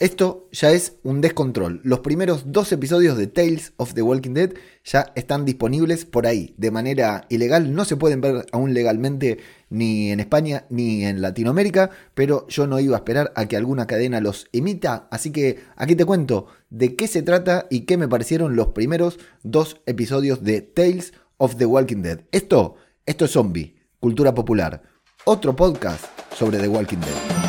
esto ya es un descontrol. Los primeros dos episodios de Tales of the Walking Dead ya están disponibles por ahí de manera ilegal. No se pueden ver aún legalmente ni en España ni en Latinoamérica, pero yo no iba a esperar a que alguna cadena los emita. Así que aquí te cuento de qué se trata y qué me parecieron los primeros dos episodios de Tales of the Walking Dead. Esto, esto es Zombie, cultura popular. Otro podcast sobre The Walking Dead.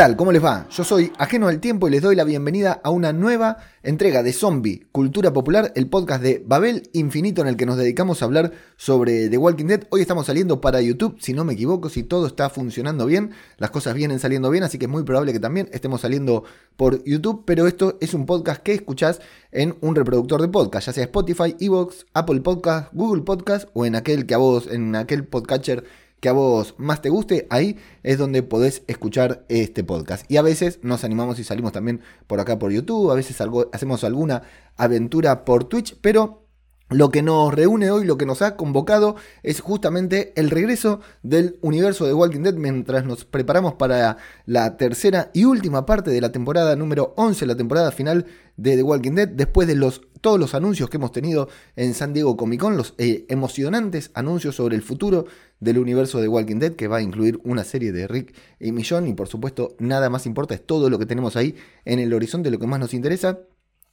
Tal? ¿Cómo les va? Yo soy Ajeno al Tiempo y les doy la bienvenida a una nueva entrega de Zombie, Cultura Popular, el podcast de Babel Infinito en el que nos dedicamos a hablar sobre The Walking Dead. Hoy estamos saliendo para YouTube, si no me equivoco, si todo está funcionando bien, las cosas vienen saliendo bien, así que es muy probable que también estemos saliendo por YouTube, pero esto es un podcast que escuchás en un reproductor de podcast, ya sea Spotify, Evox, Apple Podcast, Google Podcast o en aquel que a vos, en aquel podcatcher que a vos más te guste, ahí es donde podés escuchar este podcast. Y a veces nos animamos y salimos también por acá por YouTube, a veces algo, hacemos alguna aventura por Twitch, pero lo que nos reúne hoy, lo que nos ha convocado es justamente el regreso del universo de Walking Dead mientras nos preparamos para la tercera y última parte de la temporada número 11, la temporada final de The Walking Dead, después de los, todos los anuncios que hemos tenido en San Diego Comic Con, los eh, emocionantes anuncios sobre el futuro del universo de Walking Dead, que va a incluir una serie de Rick y Millón, y por supuesto nada más importa, es todo lo que tenemos ahí en el horizonte, lo que más nos interesa.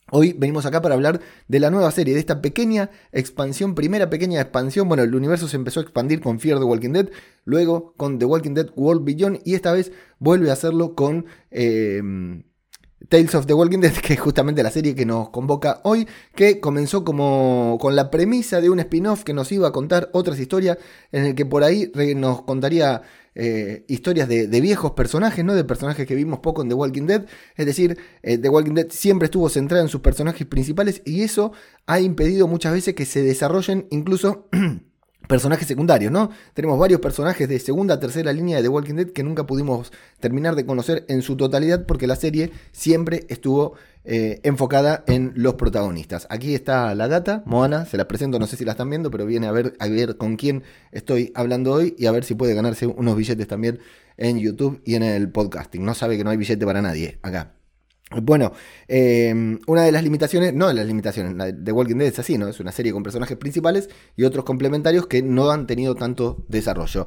Hoy venimos acá para hablar de la nueva serie, de esta pequeña expansión, primera pequeña expansión. Bueno, el universo se empezó a expandir con Fear the Walking Dead, luego con The Walking Dead World Beyond y esta vez vuelve a hacerlo con eh, Tales of the Walking Dead, que es justamente la serie que nos convoca hoy, que comenzó como con la premisa de un spin-off que nos iba a contar otras historias, en el que por ahí nos contaría eh, historias de, viejos personajes, ¿no? De personajes que vimos poco en The Walking Dead. Es decir, eh, The Walking Dead siempre estuvo centrada en sus personajes principales y eso ha impedido muchas veces que se desarrollen incluso personajes secundarios, ¿no? Tenemos varios personajes de segunda, tercera línea de The Walking Dead que nunca pudimos terminar de conocer en su totalidad porque la serie siempre estuvo eh, enfocada en los protagonistas. Aquí está la data, Moana, se la presento, no sé si la están viendo, pero viene a ver, a ver con quién estoy hablando hoy y a ver si puede ganarse unos billetes también en YouTube y en el podcasting. No sabe que no hay billete para nadie acá. Bueno, em, una de las limitaciones, no de las limitaciones, de Walking Dead es así, ¿no? Es una serie con personajes principales y otros complementarios que no han tenido tanto desarrollo.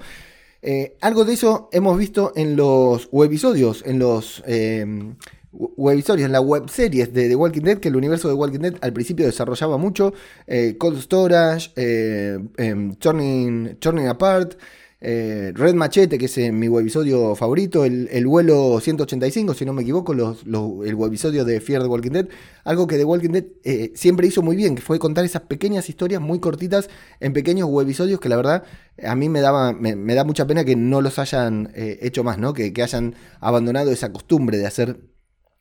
Eh, algo de eso hemos visto en los webisodios, en los em, webisodios, en las webseries de The Walking Dead, que el universo de Walking Dead al principio desarrollaba mucho, eh, Cold Storage, eh, em, Turning Apart, eh, Red Machete, que es eh, mi webisodio favorito, el, vuelo 185, si no me equivoco, el webisodio de Fear the Walking Dead, algo que The Walking Dead eh, siempre hizo muy bien, que fue contar esas pequeñas historias muy cortitas en pequeños webisodios que la verdad a mí me, daba, me, da mucha pena que no los hayan hecho más, ¿no? Que, que, hayan abandonado esa costumbre de hacer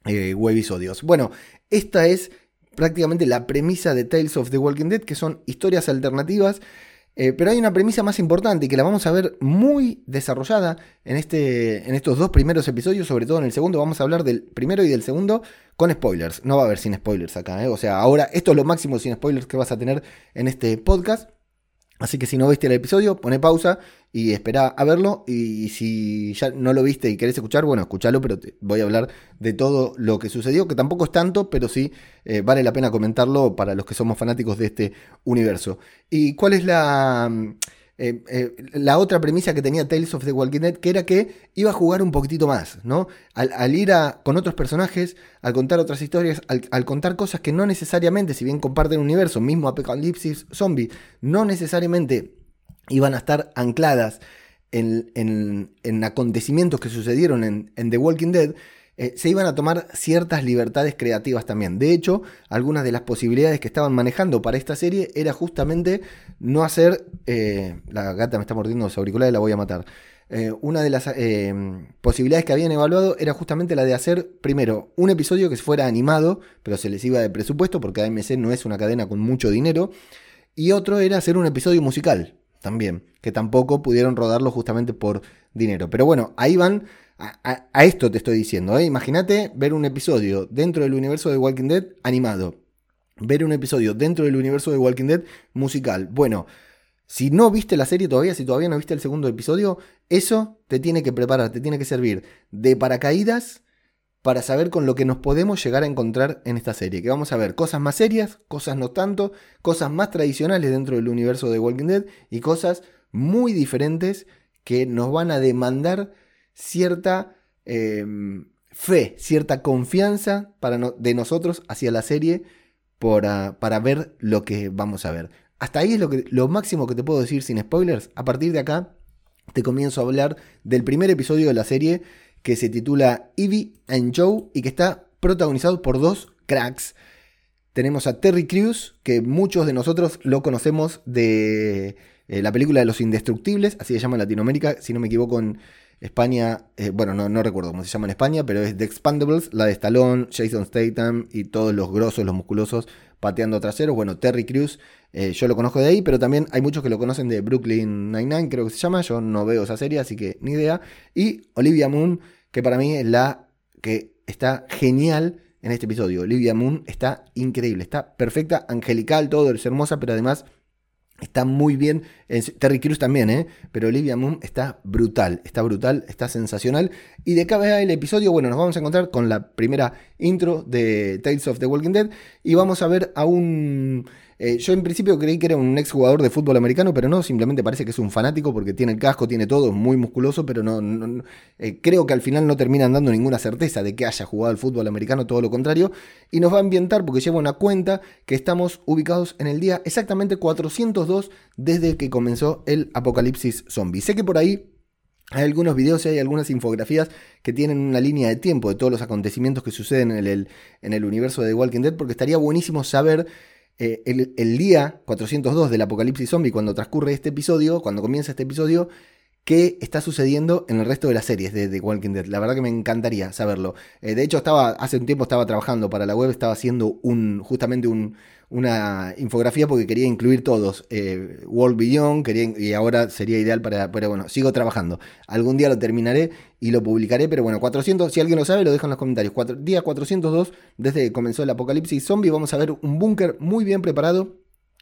webisodios. Bueno, esta es prácticamente la premisa de Tales of the Walking Dead, que son historias alternativas eh, pero hay una premisa más importante que la vamos a ver muy desarrollada en, este, en estos dos primeros episodios, sobre todo en el segundo. Vamos a hablar del primero y del segundo con spoilers. No va a haber sin spoilers acá. ¿eh? O sea, ahora esto es lo máximo sin spoilers que vas a tener en este podcast. Así que si no viste el episodio, pone pausa y espera a verlo. Y si ya no lo viste y querés escuchar, bueno, escúchalo, pero te voy a hablar de todo lo que sucedió, que tampoco es tanto, pero sí eh, vale la pena comentarlo para los que somos fanáticos de este universo. ¿Y cuál es la... Eh, eh, la otra premisa que tenía Tales of the Walking Dead, que era que iba a jugar un poquitito más, ¿no? Al, ir a, con otros personajes, al contar otras historias, al, contar cosas que no necesariamente, si bien comparten un universo, mismo Apocalipsis Zombie, no necesariamente iban a estar ancladas en, en, acontecimientos que sucedieron en, en The Walking Dead, eh, se iban a tomar ciertas libertades creativas también. De hecho, algunas de las posibilidades que estaban manejando para esta serie era justamente no hacer... Eh, la gata me está mordiendo los auriculares, la voy a matar. Eh, una de las posibilidades que habían evaluado era justamente la de hacer, primero, un episodio que fuera animado, pero se les iba de presupuesto porque AMC no es una cadena con mucho dinero, y otro era hacer un episodio musical también, que tampoco pudieron rodarlo justamente por dinero. Pero bueno, ahí van a, esto te estoy diciendo. ¿eh? Imagínate ver un episodio dentro del universo de Walking Dead animado. ver un episodio dentro del universo de Walking Dead musical. Bueno, si no viste la serie todavía, si todavía no viste el segundo episodio, eso te tiene que preparar, te tiene que servir de paracaídas para saber con lo que nos podemos llegar a encontrar en esta serie. Que vamos a ver cosas más serias, cosas no tanto, cosas más tradicionales dentro del universo de Walking Dead y cosas muy diferentes que nos van a demandar cierta em, fe, cierta confianza para de nosotros hacia la serie para, para ver lo que vamos a ver. Hasta ahí es lo, máximo que te puedo decir sin spoilers. A partir de acá te comienzo a hablar del primer episodio de la serie que se titula Evie and Joe y que está protagonizado por dos cracks. Tenemos a Terry Crews, que muchos de nosotros lo conocemos de eh, la película de los indestructibles, así se llama en Latinoamérica, si no me equivoco España, eh, bueno, no, no, recuerdo cómo se llama en España, pero es The Expandables, la de Stallone, Jason Statham y todos los grosos, los musculosos pateando traseros. Bueno, Terry Crews, eh, yo lo conozco de ahí, pero también hay muchos que lo conocen de Brooklyn Nine-Nine, creo que se llama. Yo no veo esa serie, así que ni idea. Y Olivia Moon, que para mí es la que está genial en este episodio. Olivia Moon está increíble, está perfecta, angelical, todo, es hermosa, pero además Está muy bien. Terry Crews también, ¿eh? Pero Olivia Moon está brutal. Está brutal, está sensacional. Y de cada el episodio, bueno, nos vamos a encontrar con la primera intro de Tales of the Walking Dead. Y vamos a ver a un eh, yo en principio creí que era un ex jugador de fútbol americano, pero no, simplemente parece que es un fanático porque tiene el casco, tiene todo, es muy musculoso, pero no, eh, creo que al final no terminan dando ninguna certeza de que haya jugado al fútbol americano, todo lo contrario, y nos va a ambientar porque lleva una cuenta que estamos ubicados en el día exactamente 402 desde que comenzó el apocalipsis zombie. Sé que por ahí hay algunos videos y hay algunas infografías que tienen una línea de tiempo de todos los acontecimientos que suceden en el, en el universo de The Walking Dead, porque estaría buenísimo saber eh, el, día 402 del apocalipsis zombie, cuando transcurre este episodio, cuando comienza este episodio, qué está sucediendo en el resto de las series de The Walking Dead. La verdad que me encantaría saberlo. Eh, de hecho, estaba, hace un tiempo estaba trabajando para la web, estaba haciendo un, justamente un, una infografía porque quería incluir todos. Eh, World Beyond, quería, y ahora sería ideal para, pero bueno, sigo trabajando. Algún día lo terminaré y lo publicaré, pero bueno, 400, si alguien lo sabe, lo deja en los comentarios. día 402, desde que comenzó el apocalipsis zombie, vamos a ver un búnker muy bien preparado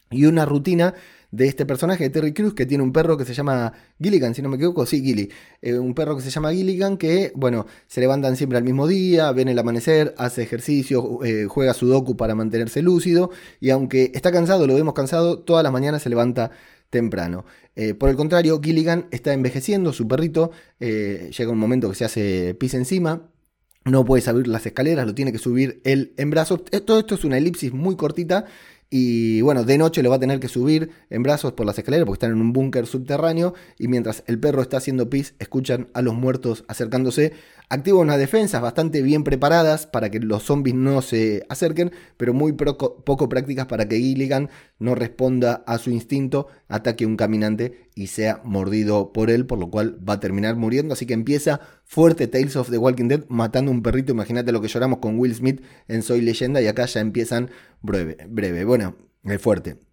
y una rutina de este personaje de Terry Crews que tiene un perro que se llama Gilligan, si no me equivoco, sí, Gilly. Eh, un perro que se llama Gilligan que, bueno, se levantan siempre al mismo día, ven el amanecer, hace ejercicio, eh, juega sudoku para mantenerse lúcido y aunque está cansado, lo vemos cansado, todas las mañanas se levanta temprano. Eh, por el contrario, Gilligan está envejeciendo, su perrito, llega un momento que se hace pis encima, no puede subir las escaleras, lo tiene que subir él en brazos. Todo esto es una elipsis muy cortita y bueno, de noche lo va a tener que subir en brazos por las escaleras porque están en un búnker subterráneo. Y mientras el perro está haciendo pis, escuchan a los muertos acercándose. Activa unas defensas bastante bien preparadas para que los zombies no se acerquen, pero muy poco, prácticas para que Gilligan no responda a su instinto, ataque a un caminante y sea mordido por él, por lo cual va a terminar muriendo. Así que empieza fuerte Tales of the Walking Dead matando a un perrito. Imagínate lo que lloramos con Will Smith en Soy Leyenda y acá ya empiezan breve. Bueno, es fuerte.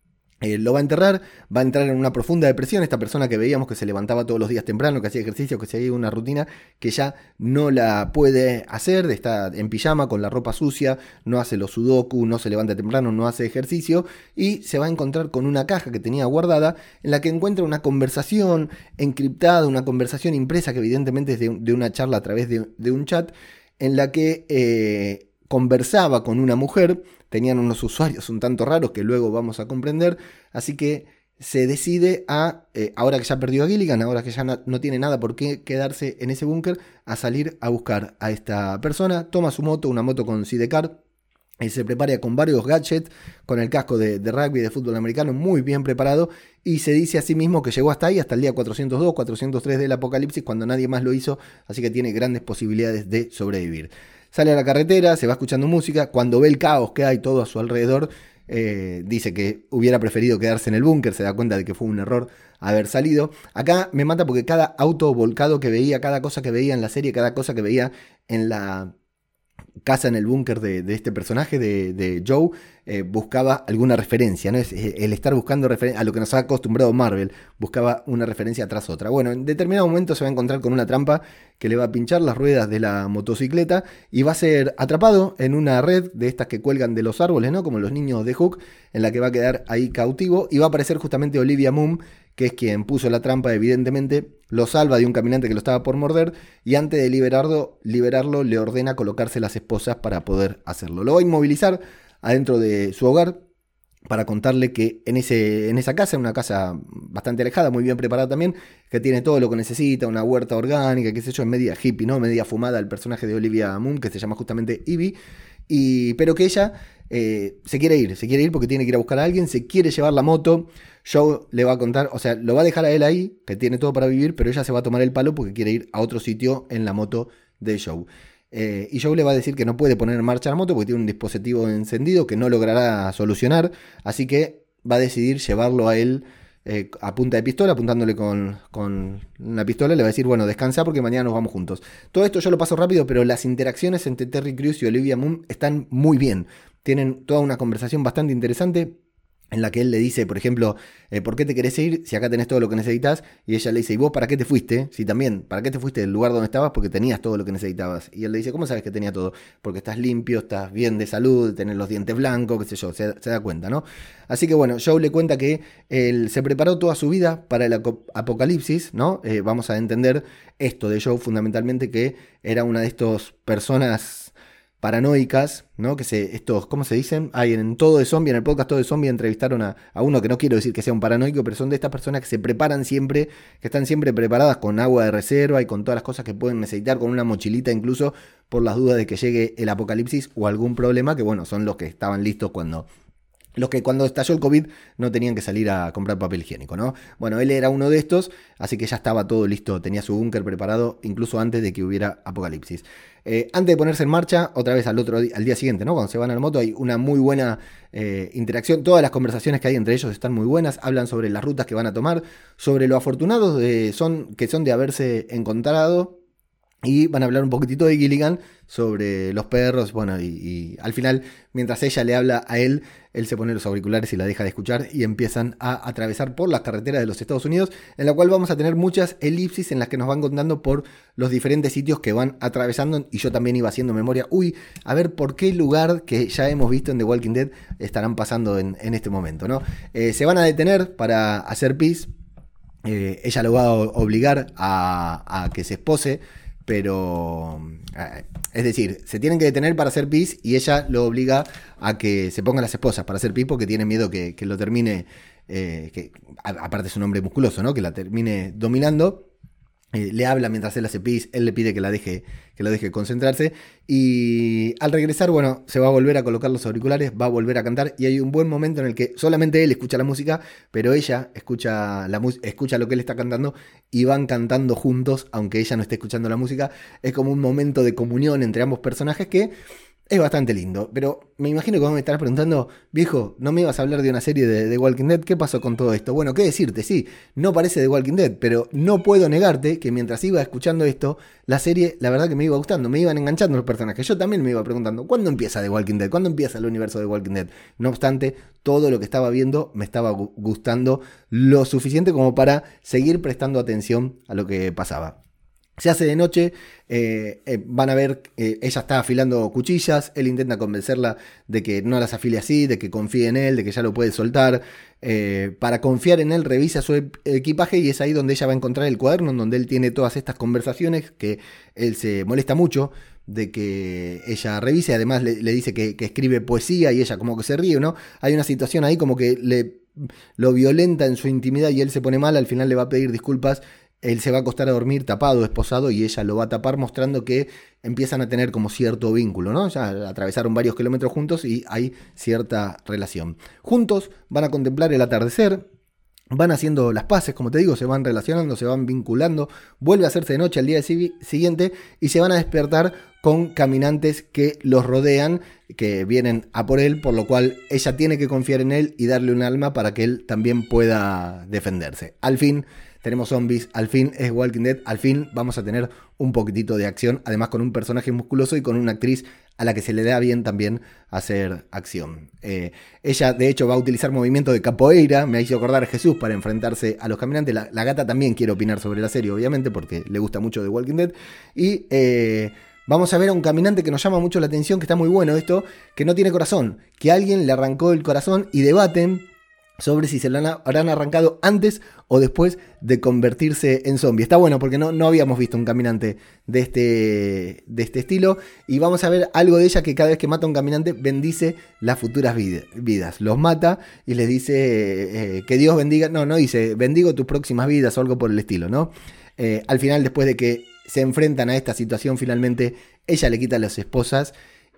Eh, lo va a enterrar, va a entrar en una profunda depresión. Esta persona que veíamos que se levantaba todos los días temprano, que hacía ejercicio, que seguía una rutina, que ya no la puede hacer, está en pijama con la ropa sucia, no hace los sudoku, no se levanta temprano, no hace ejercicio y se va a encontrar con una caja que tenía guardada en la que encuentra una conversación encriptada, una conversación impresa que evidentemente es de, una charla a través de, un chat en la que eh, conversaba con una mujer tenían unos usuarios un tanto raros que luego vamos a comprender, así que se decide a, eh, ahora que ya perdió a Gilligan, ahora que ya no, tiene nada por qué quedarse en ese búnker, a salir a buscar a esta persona, toma su moto, una moto con sidecar, y se prepara con varios gadgets, con el casco de, de, rugby de fútbol americano muy bien preparado y se dice a sí mismo que llegó hasta ahí, hasta el día 402, 403 del apocalipsis, cuando nadie más lo hizo, así que tiene grandes posibilidades de sobrevivir. Sale a la carretera, se va escuchando música, cuando ve el caos que hay todo a su alrededor, eh, dice que hubiera preferido quedarse en el búnker, se da cuenta de que fue un error haber salido. Acá me mata porque cada auto volcado que veía, cada cosa que veía en la serie, cada cosa que veía en la casa en el búnker de, este personaje, de, Joe, eh, buscaba alguna referencia, ¿no? Es eh, el estar buscando a lo que nos ha acostumbrado Marvel, buscaba una referencia tras otra. Bueno, en determinado momento se va a encontrar con una trampa que le va a pinchar las ruedas de la motocicleta y va a ser atrapado en una red de estas que cuelgan de los árboles, ¿no? Como los niños de Hook, en la que va a quedar ahí cautivo y va a aparecer justamente Olivia Moon, que es quien puso la trampa, evidentemente, lo salva de un caminante que lo estaba por morder y antes de liberarlo, liberarlo le ordena colocarse las esposas para poder hacerlo. Lo va a inmovilizar adentro de su hogar para contarle que en, ese, en esa casa, una casa bastante alejada, muy bien preparada también, que tiene todo lo que necesita, una huerta orgánica, qué sé yo, en media hippie, ¿no? Media fumada el personaje de Olivia Moon, que se llama justamente Ivy, y, pero que ella eh, se quiere ir, se quiere ir porque tiene que ir a buscar a alguien, se quiere llevar la moto, Joe le va a contar, o sea, lo va a dejar a él ahí, que tiene todo para vivir, pero ella se va a tomar el palo porque quiere ir a otro sitio en la moto de Joe. Eh, y Joe le va a decir que no puede poner en marcha la moto porque tiene un dispositivo encendido que no logrará solucionar. Así que va a decidir llevarlo a él eh, a punta de pistola, apuntándole con, con, una pistola. Le va a decir, bueno, descansa porque mañana nos vamos juntos. Todo esto yo lo paso rápido, pero las interacciones entre Terry Crews y Olivia Moon están muy bien. Tienen toda una conversación bastante interesante en la que él le dice, por ejemplo, eh, ¿por qué te querés ir si acá tenés todo lo que necesitas? Y ella le dice, ¿y vos para qué te fuiste? Si también, ¿para qué te fuiste del lugar donde estabas? Porque tenías todo lo que necesitabas. Y él le dice, ¿cómo sabes que tenía todo? Porque estás limpio, estás bien de salud, tenés los dientes blancos, qué sé yo, se, da cuenta, ¿no? Así que bueno, Joe le cuenta que él se preparó toda su vida para el apocalipsis, ¿no? Eh, vamos a entender esto de Joe fundamentalmente, que era una de estas personas paranoicas, ¿no? Que se, estos, ¿cómo se dicen? Hay en todo de zombie, en el podcast todo de zombie entrevistaron a, uno que no quiero decir que sea un paranoico, pero son de estas personas que se preparan siempre, que están siempre preparadas con agua de reserva y con todas las cosas que pueden necesitar, con una mochilita incluso, por las dudas de que llegue el apocalipsis o algún problema, que bueno, son los que estaban listos cuando los que cuando estalló el COVID no tenían que salir a comprar papel higiénico, ¿no? Bueno, él era uno de estos, así que ya estaba todo listo, tenía su búnker preparado incluso antes de que hubiera apocalipsis. Eh, antes de ponerse en marcha, otra vez al otro día, al día siguiente, ¿no? Cuando se van al moto, hay una muy buena eh, interacción. Todas las conversaciones que hay entre ellos están muy buenas. Hablan sobre las rutas que van a tomar, sobre lo afortunados de, son, que son de haberse encontrado y van a hablar un poquitito de Gilligan sobre los perros. Bueno, y, al final, mientras ella le habla a él, él se pone los auriculares y la deja de escuchar y empiezan a atravesar por las carreteras de los Estados Unidos, en la cual vamos a tener muchas elipsis en las que nos van contando por los diferentes sitios que van atravesando. Y yo también iba haciendo memoria, uy, a ver por qué lugar que ya hemos visto en The Walking Dead estarán pasando en, este momento, ¿no? Eh, se van a detener para hacer pis. Eh, ella lo va a obligar a, a que se espose pero es decir, se tienen que detener para hacer pis y ella lo obliga a que se pongan las esposas para hacer pis porque tiene miedo que, lo termine, eh, que aparte es un hombre musculoso, ¿no? Que la termine dominando. Eh, le habla mientras él hace pis, él le pide que la deje, que lo deje concentrarse. Y al regresar, bueno, se va a volver a colocar los auriculares, va a volver a cantar. Y hay un buen momento en el que solamente él escucha la música, pero ella escucha, la escucha lo que él está cantando y van cantando juntos, aunque ella no esté escuchando la música. Es como un momento de comunión entre ambos personajes que es bastante lindo, pero me imagino que vos me estarás preguntando, viejo, ¿no me ibas a hablar de una serie de The Walking Dead? ¿Qué pasó con todo esto? Bueno, ¿qué decirte? Sí, no parece The Walking Dead, pero no puedo negarte que mientras iba escuchando esto, la serie, la verdad que me iba gustando, me iban enganchando los personajes. Yo también me iba preguntando, ¿cuándo empieza The Walking Dead? ¿Cuándo empieza el universo de Walking Dead? No obstante, todo lo que estaba viendo me estaba gustando lo suficiente como para seguir prestando atención a lo que pasaba. Se hace de noche, eh, eh, van a ver, eh, ella está afilando cuchillas, él intenta convencerla de que no las afile así, de que confíe en él, de que ya lo puede soltar. para confiar en él, revisa su equipaje y es ahí donde ella va a encontrar el cuaderno, donde él tiene todas estas conversaciones, que él se molesta mucho de que ella revise, además le, dice que, que, escribe poesía y ella como que se ríe, ¿no? Hay una situación ahí como que le lo violenta en su intimidad y él se pone mal, al final le va a pedir disculpas él se va a acostar a dormir tapado, esposado, y ella lo va a tapar mostrando que empiezan a tener como cierto vínculo, ¿no? Ya atravesaron varios kilómetros juntos y hay cierta relación. Juntos van a contemplar el atardecer, van haciendo las paces, como te digo, se van relacionando, se van vinculando, vuelve a hacerse de noche al día siguiente y se van a despertar con caminantes que los rodean, que vienen a por él, por lo cual ella tiene que confiar en él y darle un alma para que él también pueda defenderse. Al fin tenemos zombies, al fin es Walking Dead, al fin vamos a tener un poquitito de acción, además con un personaje musculoso y con una actriz a la que se le da bien también hacer acción. Eh, ella, de hecho, va a utilizar movimiento de capoeira, me hizo acordar a Jesús para enfrentarse a los caminantes. La, gata también quiere opinar sobre la serie, obviamente, porque le gusta mucho The Walking Dead. Y eh, vamos a ver a un caminante que nos llama mucho la atención, que está muy bueno esto, que no tiene corazón, que alguien le arrancó el corazón y debaten sobre si se lo habrán arrancado antes o después de convertirse en zombie. Está bueno porque no, no habíamos visto un caminante de este, de este estilo y vamos a ver algo de ella que cada vez que mata a un caminante bendice las futuras vidas. Los mata y les dice eh, que Dios bendiga, no, no dice bendigo tus próximas vidas o algo por el estilo, ¿no? Eh, al final, después de que se enfrentan a esta situación, finalmente ella le quita a las esposas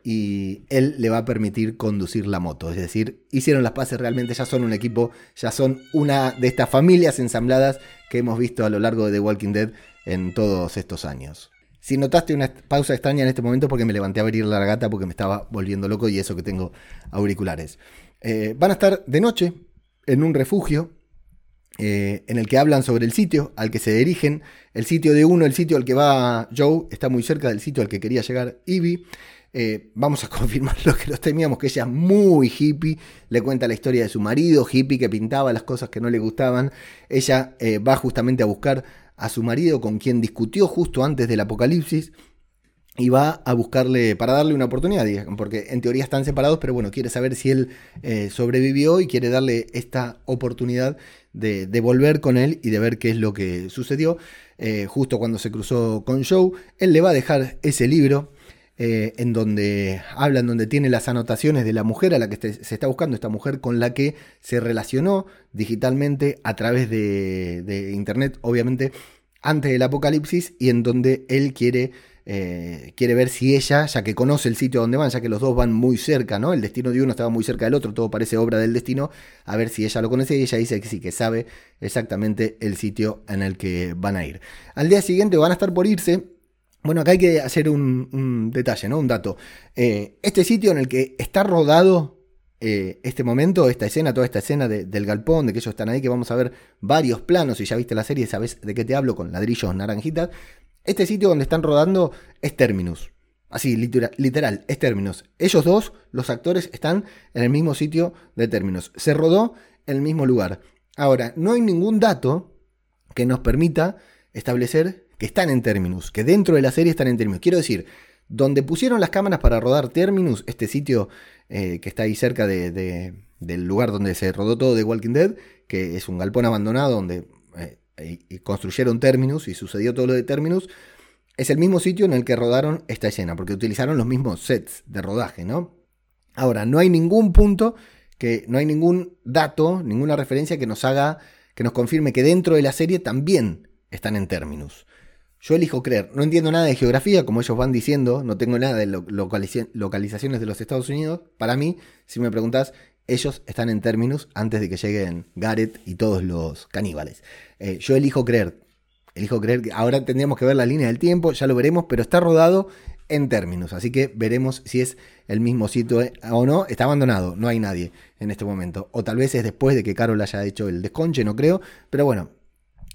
y él le va a permitir conducir la moto. Es decir, hicieron las paces realmente, ya son un equipo, ya son una de estas familias ensambladas que hemos visto a lo largo de The Walking Dead en todos estos años. Si notaste una pausa extraña en este momento porque me levanté a abrir la gata porque me estaba volviendo loco y eso que tengo auriculares. Eh, van a estar de noche en un refugio eh, en el que hablan sobre el sitio al que se dirigen. El sitio de uno, el sitio al que va Joe, está muy cerca del sitio al que quería llegar Ivy. Eh, vamos a confirmar lo que los temíamos, que ella es muy hippie, le cuenta la historia de su marido, hippie, que pintaba las cosas que no le gustaban. Ella eh, va justamente a buscar a su marido con quien discutió justo antes del apocalipsis y va a buscarle para darle una oportunidad, porque en teoría están separados, pero bueno, quiere saber si él eh, sobrevivió y quiere darle esta oportunidad de, volver con él y de ver qué es lo que sucedió. justo cuando se cruzó con Joe, él le va a dejar ese libro eh, en donde habla, en donde tiene las anotaciones de la mujer a la que se está buscando, esta mujer con la que se relacionó digitalmente a través de, Internet, obviamente, antes del apocalipsis, y en donde él quiere, eh, quiere ver si ella, ya que conoce el sitio donde van, ya que los dos van muy cerca, ¿no? El destino de uno estaba muy cerca del otro, todo parece obra del destino, a ver si ella lo conoce, y ella dice que sí, que sabe exactamente el sitio en el que van a ir. Al día siguiente van a estar por irse bueno, acá hay que hacer un, detalle, ¿no? Un dato. Eh, este sitio en el que está rodado eh, este momento, esta escena, toda esta escena del galpón, de que ellos están ahí, que vamos a ver varios planos, y ya viste la serie, sabes de qué te hablo, con ladrillos naranjitas. Este sitio donde están rodando es Terminus. Así, literal, literal, es Terminus. Ellos dos, los actores, están en el mismo sitio de Terminus. Se rodó en el mismo lugar. Ahora, no hay ningún dato que nos permita establecer que están en Terminus, que dentro de la serie están en Terminus. Quiero decir, donde pusieron las cámaras para rodar Terminus, este sitio eh, que está ahí cerca de, del lugar donde se rodó todo de Walking Dead, que es un galpón abandonado donde eh, construyeron Terminus y sucedió todo lo de Terminus, es el mismo sitio en el que rodaron esta escena, porque utilizaron los mismos sets de rodaje, ¿no? Ahora, no hay ningún punto, que no hay ningún dato, ninguna referencia que nos haga, que nos confirme que dentro de la serie también están en Terminus. Yo elijo creer. No entiendo nada de geografía, como ellos van diciendo. No tengo nada de localizaciones de los Estados Unidos. Para mí, si me preguntas, ellos están en términos antes de que lleguen Garrett y todos los caníbales. Eh, yo elijo creer. Elijo creer que ahora tendríamos que ver la línea del tiempo, ya lo veremos, pero está rodado en términos. Así que veremos si es el mismo sitio eh, o no. Está abandonado, no hay nadie en este momento. O tal vez es después de que Carol haya hecho el desconche, no creo. Pero bueno,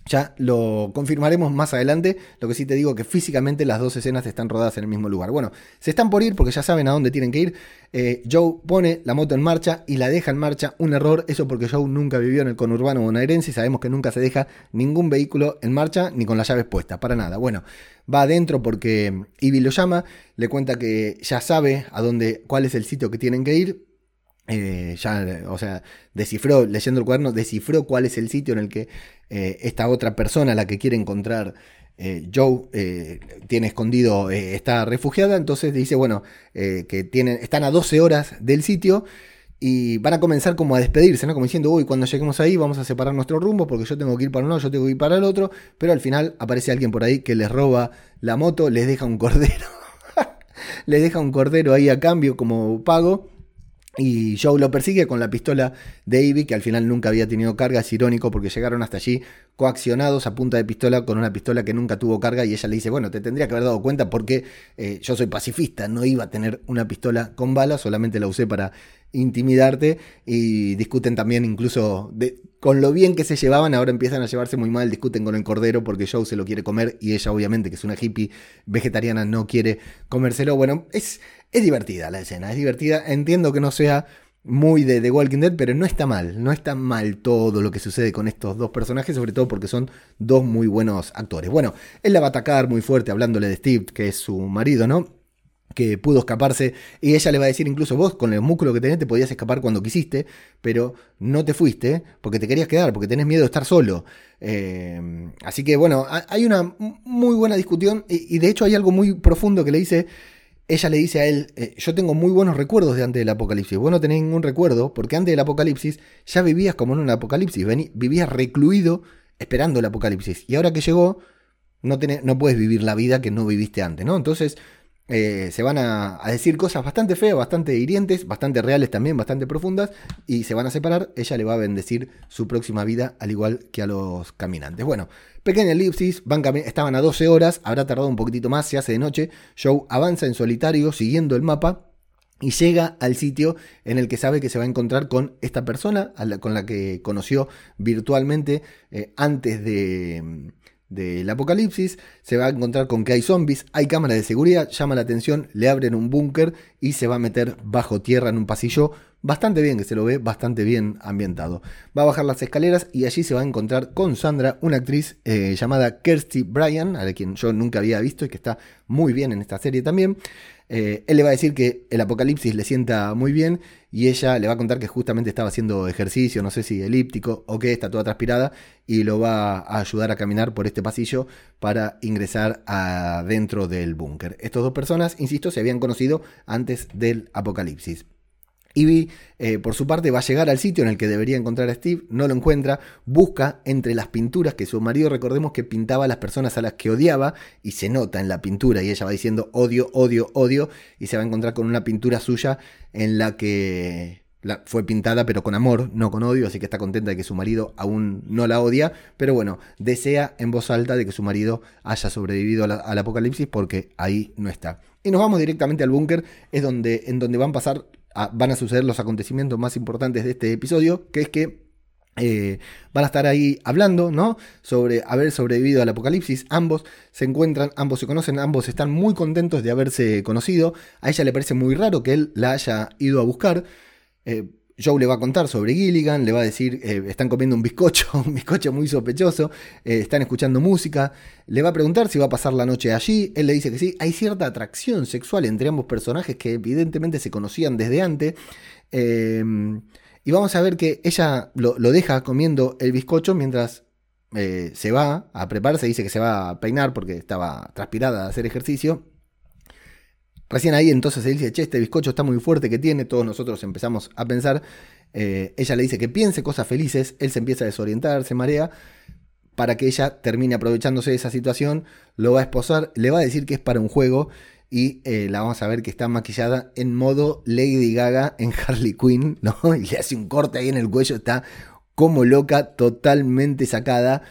ya lo confirmaremos más adelante. Lo que sí te digo que físicamente las dos escenas están rodadas en el mismo lugar. Bueno, se están por ir porque ya saben a dónde tienen que ir. Eh, Joe pone la moto en marcha y la deja en marcha. Un error, eso porque Joe nunca vivió en el conurbano bonaerense y sabemos que nunca se deja ningún vehículo en marcha ni con las llaves puestas, para nada. Bueno, va adentro porque Ivy lo llama, le cuenta que ya sabe a dónde, cuál es el sitio que tienen que ir eh, ya, o sea, descifró, leyendo el cuaderno, descifró cuál es el sitio en el que eh, esta otra persona, la que quiere encontrar eh, Joe, tiene escondido, está refugiada, entonces dice, bueno, que tienen, están a 12 horas del sitio y van a comenzar como a despedirse, ¿no? Como diciendo, uy, cuando lleguemos ahí vamos a separar nuestro rumbo porque yo tengo que ir para uno, yo tengo que ir para el otro, pero al final aparece alguien por ahí que les roba la moto, les deja un cordero, les deja un cordero ahí a cambio como pago y Joe lo persigue con la pistola de Ivy, que al final nunca había tenido carga. Es irónico porque llegaron hasta allí coaccionados a punta de pistola con una pistola que nunca tuvo carga. Y ella le dice: Bueno, te tendría que haber dado cuenta porque eh, yo soy pacifista, no iba a tener una pistola con balas, solamente la usé para intimidarte. Y discuten también, incluso con lo bien que se llevaban, ahora empiezan a llevarse muy mal, discuten con el cordero porque Joe se lo quiere comer y ella obviamente, que es una hippie vegetariana, no quiere comérselo. Bueno, es, es divertida la escena, es divertida. Entiendo que no sea muy de The Walking Dead, pero no está mal, no está mal todo lo que sucede con estos dos personajes, sobre todo porque son dos muy buenos actores. Bueno, él la va a atacar muy fuerte hablándole de Steve, que es su marido, ¿no? Que pudo escaparse y ella le va a decir incluso vos con el músculo que tenés te podías escapar cuando quisiste, pero no te fuiste porque te querías quedar, porque tenés miedo de estar solo. Eh, así que bueno, hay una muy buena discusión y, de hecho hay algo muy profundo que le dice, ella le dice a él, eh, yo tengo muy buenos recuerdos de antes del apocalipsis, vos no tenés ningún recuerdo porque antes del apocalipsis ya vivías como en un apocalipsis, vivías recluido esperando el apocalipsis y ahora que llegó no, tenés, no puedes vivir la vida que no viviste antes, ¿no? Entonces eh, se van a, decir cosas bastante feas, bastante hirientes, bastante reales también, bastante profundas, y se van a separar. Ella le va a bendecir su próxima vida, al igual que a los caminantes. Bueno, pequeña elipsis, van estaban a 12 horas, habrá tardado un poquitito más, se hace de noche. Joe avanza en solitario, siguiendo el mapa. Y llega al sitio en el que sabe que se va a encontrar con esta persona, con la que conoció virtualmente eh, antes de, del apocalipsis, se va a encontrar con que hay zombies, hay cámaras de seguridad, llama la atención, le abren un búnker y se va a meter bajo tierra en un pasillo bastante bien, que se lo ve bastante bien ambientado. Va a bajar las escaleras y allí se va a encontrar con Sandra, una actriz eh, llamada Kirsty Bryan, a quien yo nunca había visto y que está muy bien en esta serie también. Eh, él le va a decir que el apocalipsis le sienta muy bien y ella le va a contar que justamente estaba haciendo ejercicio, no sé si elíptico o qué, está toda transpirada y lo va a ayudar a caminar por este pasillo para ingresar adentro del búnker. Estas dos personas, insisto, se habían conocido antes del apocalipsis. Ivy, eh, por su parte, va a llegar al sitio en el que debería encontrar a Steve, no lo encuentra, busca entre las pinturas que su marido, recordemos que pintaba a las personas a las que odiaba, y se nota en la pintura, y ella va diciendo odio, odio, odio, y se va a encontrar con una pintura suya en la que fue pintada pero con amor, no con odio, así que está contenta de que su marido aún no la odia, pero bueno, desea en voz alta de que su marido haya sobrevivido al apocalipsis porque ahí no está. Y nos vamos directamente al búnker, es donde, en donde van a pasar van a suceder los acontecimientos más importantes de este episodio, que es que eh, van a estar ahí hablando, ¿no? Sobre haber sobrevivido al apocalipsis. Ambos se encuentran, ambos se conocen, ambos están muy contentos de haberse conocido. A ella le parece muy raro que él la haya ido a buscar. Eh, Joe le va a contar sobre Gilligan, le va a decir, eh, están comiendo un bizcocho, un bizcocho muy sospechoso, eh, están escuchando música, le va a preguntar si va a pasar la noche allí, él le dice que sí, hay cierta atracción sexual entre ambos personajes que evidentemente se conocían desde antes, eh, y vamos a ver que ella lo, lo deja comiendo el bizcocho mientras se va a prepararse, dice que se va a peinar porque estaba transpirada a hacer ejercicio, Recién ahí entonces él dice, che, este bizcocho está muy fuerte que tiene, todos nosotros empezamos a pensar, eh, ella le dice que piense cosas felices, él se empieza a desorientar, se marea, para que ella termine aprovechándose de esa situación, lo va a esposar, le va a decir que es para un juego y eh, la vamos a ver que está maquillada en modo Lady Gaga en Harley Quinn, ¿no? Y le hace un corte ahí en el cuello, está como loca, totalmente sacada.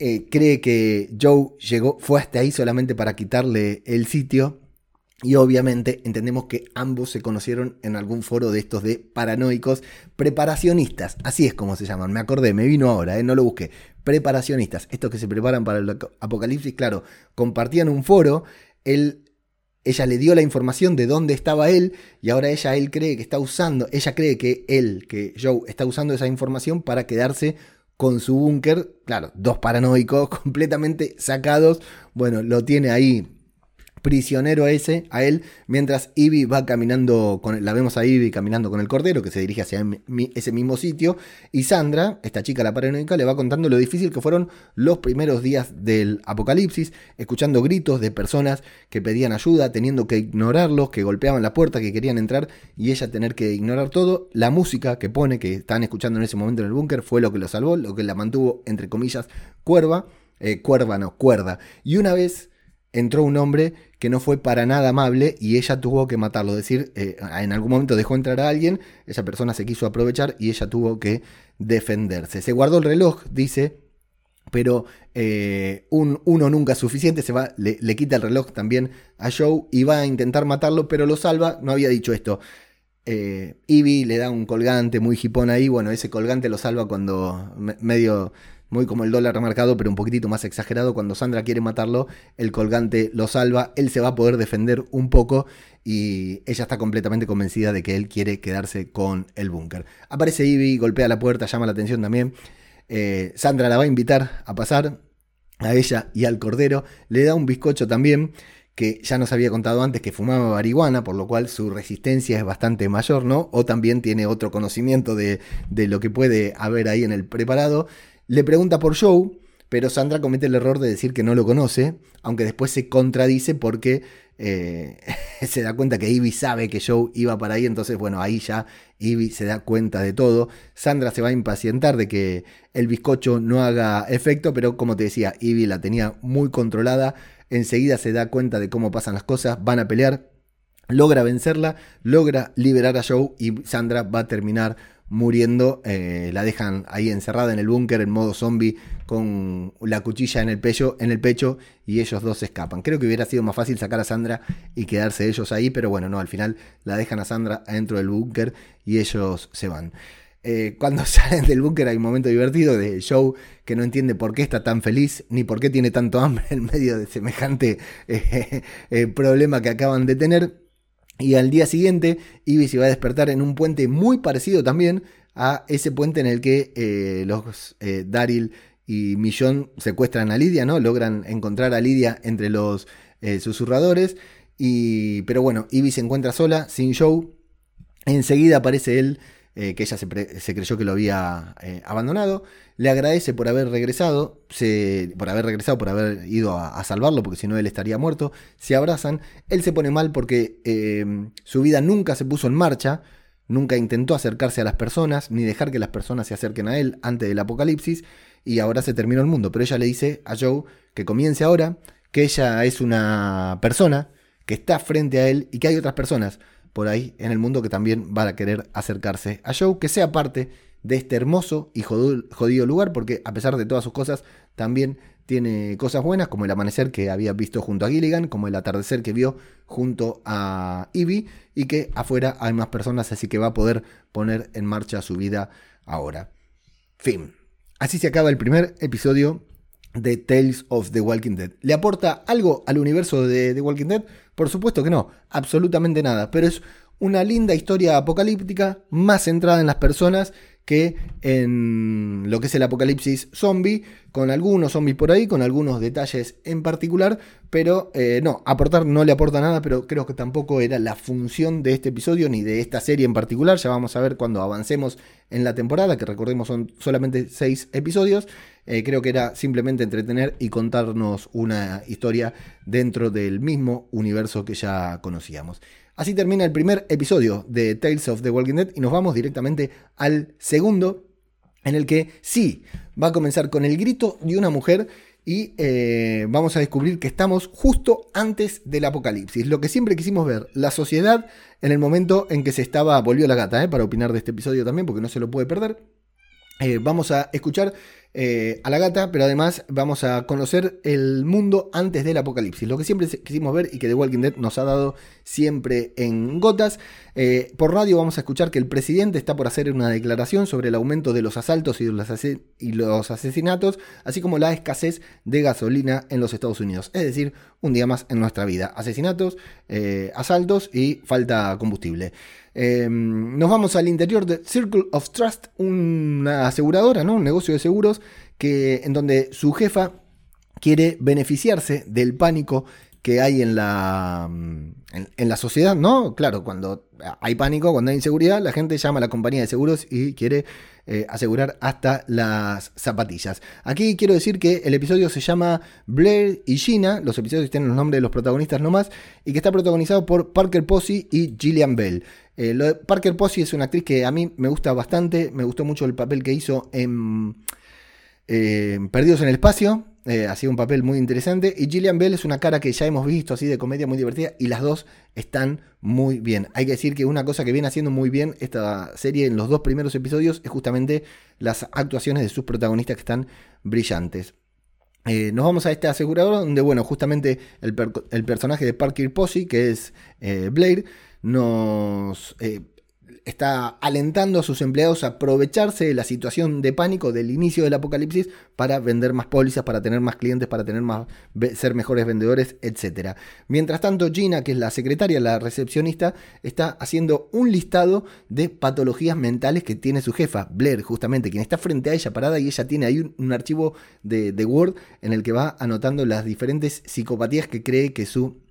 Eh, cree que Joe llegó, fue hasta ahí solamente para quitarle el sitio y obviamente entendemos que ambos se conocieron en algún foro de estos de paranoicos preparacionistas. Así es como se llaman. Me acordé, me vino ahora, ¿eh? no lo busqué. Preparacionistas. Estos que se preparan para el apocalipsis, claro, compartían un foro. Él, ella le dio la información de dónde estaba él y ahora ella, él cree que está usando, ella cree que él, que Joe, está usando esa información para quedarse con su búnker. Claro, dos paranoicos completamente sacados. Bueno, lo tiene ahí prisionero a ese, a él, mientras Ivy va caminando, con, la vemos a Ivy caminando con el cordero que se dirige hacia ese mismo sitio, y Sandra, esta chica la paranoica, le va contando lo difícil que fueron los primeros días del apocalipsis, escuchando gritos de personas que pedían ayuda, teniendo que ignorarlos, que golpeaban la puerta, que querían entrar, y ella tener que ignorar todo. La música que pone, que están escuchando en ese momento en el búnker, fue lo que lo salvó, lo que la mantuvo, entre comillas, cuerva, eh, cuerva no, cuerda. Y una vez entró un hombre que no fue para nada amable y ella tuvo que matarlo. Es decir, eh, en algún momento dejó entrar a alguien, esa persona se quiso aprovechar y ella tuvo que defenderse. Se guardó el reloj, dice, pero eh, un, uno nunca es suficiente, se va, le, quita el reloj también a Joe y va a intentar matarlo, pero lo salva. No había dicho esto. Eh, le da un colgante muy hipón ahí. Bueno, ese colgante lo salva cuando medio muy como el dólar remarcado, pero un poquitito más exagerado. Cuando Sandra quiere matarlo, el colgante lo salva, él se va a poder defender un poco y ella está completamente convencida de que él quiere quedarse con el búnker. Aparece Ivy, golpea la puerta, llama la atención también. Eh, Sandra la va a invitar a pasar a ella y al cordero, le da un bizcocho también que ya nos había contado antes que fumaba marihuana, por lo cual su resistencia es bastante mayor, ¿no? O también tiene otro conocimiento de, de lo que puede haber ahí en el preparado. Le pregunta por Joe, pero Sandra comete el error de decir que no lo conoce, aunque después se contradice porque eh, se da cuenta que Ivy sabe que Joe iba para ahí, entonces bueno, ahí ya Ivy se da cuenta de todo. Sandra se va a impacientar de que el bizcocho no haga efecto, pero como te decía, Ivy la tenía muy controlada, enseguida se da cuenta de cómo pasan las cosas, van a pelear, logra vencerla, logra liberar a Joe y Sandra va a terminar muriendo, eh, la dejan ahí encerrada en el búnker en modo zombie con la cuchilla en el, pecho, en el pecho y ellos dos escapan. Creo que hubiera sido más fácil sacar a Sandra y quedarse ellos ahí, pero bueno, no, al final la dejan a Sandra adentro del búnker y ellos se van. Eh, cuando salen del búnker hay un momento divertido de Joe que no entiende por qué está tan feliz ni por qué tiene tanto hambre en medio de semejante eh, problema que acaban de tener. Y al día siguiente, Ivy se va a despertar en un puente muy parecido también a ese puente en el que eh, los eh, Daryl y Millón secuestran a Lidia, ¿no? Logran encontrar a Lidia entre los eh, susurradores. Y, pero bueno, Ivy se encuentra sola, sin Joe. Enseguida aparece él eh, que ella se, creyó que lo había eh, abandonado. Le agradece por haber regresado, por haber regresado, por haber ido a, salvarlo, porque si no él estaría muerto. Se abrazan. Él se pone mal porque em, su vida nunca se puso en marcha, nunca intentó acercarse a las personas, ni dejar que las personas se acerquen a él antes del apocalipsis. Y ahora se terminó el mundo. Pero ella le dice a Joe que comience ahora, que ella es una persona que está frente a él y que hay otras personas por ahí en el mundo que también va a querer acercarse a Joe, que sea parte de este hermoso y jodido lugar, porque a pesar de todas sus cosas, también tiene cosas buenas, como el amanecer que había visto junto a Gilligan, como el atardecer que vio junto a Ivy, y que afuera hay más personas, así que va a poder poner en marcha su vida ahora. Fin. Así se acaba el primer episodio de Tales of the Walking Dead. ¿Le aporta algo al universo de The Walking Dead? Por supuesto que no, absolutamente nada, pero es una linda historia apocalíptica más centrada en las personas que en lo que es el apocalipsis zombie, con algunos zombies por ahí, con algunos detalles en particular, pero eh, no, aportar no le aporta nada, pero creo que tampoco era la función de este episodio ni de esta serie en particular, ya vamos a ver cuando avancemos en la temporada, que recordemos son solamente seis episodios, eh, creo que era simplemente entretener y contarnos una historia dentro del mismo universo que ya conocíamos. Así termina el primer episodio de Tales of the Walking Dead y nos vamos directamente al segundo, en el que sí, va a comenzar con el grito de una mujer y eh, vamos a descubrir que estamos justo antes del apocalipsis. Lo que siempre quisimos ver, la sociedad en el momento en que se estaba, volvió la gata, eh, para opinar de este episodio también, porque no se lo puede perder. Eh, vamos a escuchar eh, a la gata, pero además vamos a conocer el mundo antes del apocalipsis, lo que siempre quisimos ver y que The Walking Dead nos ha dado siempre en gotas. Eh, por radio vamos a escuchar que el presidente está por hacer una declaración sobre el aumento de los asaltos y los, y los asesinatos, así como la escasez de gasolina en los Estados Unidos. Es decir, un día más en nuestra vida. Asesinatos, eh, asaltos y falta combustible. nos vamos al interior de Circle of Trust, una aseguradora, ¿no? un negocio de seguros que, en donde su jefa quiere beneficiarse del pánico que hay en la, mm, en, la sociedad, ¿no? Claro, cuando hay pánico, cuando hay inseguridad, la gente llama a la compañía de seguros y quiere eh, asegurar hasta las zapatillas. Aquí quiero decir que el episodio se llama Blair y Gina, los episodios tienen los nombres de los protagonistas nomás, y que está protagonizado por Parker Posey y Gillian Bell. Eh, Parker Posey es una actriz que a mí me gusta bastante, me gustó mucho el papel que hizo en eh, Perdidos en el Espacio, eh, hacía un papel muy interesante. Y Gillian Bell es una cara que ya hemos visto así de comedia muy divertida y las dos están muy bien. Hay que decir que una cosa que viene haciendo muy bien esta serie en los dos primeros episodios es justamente las actuaciones de sus protagonistas que están brillantes. Eh, nos vamos a este asegurador donde, bueno, justamente el, personaje de Parker Posey, que es Blair, nos está alentando a sus empleados a aprovecharse de la situación de pánico del inicio del apocalipsis para vender más pólizas, para tener más clientes, para tener más, ser mejores vendedores, etc. Mientras tanto, Gina, que es la secretaria, la recepcionista, está haciendo un listado de patologías mentales que tiene su jefa, Blair, justamente, quien está frente a ella parada y ella tiene ahí un, archivo de, de Word en el que va anotando las diferentes psicopatías que cree que su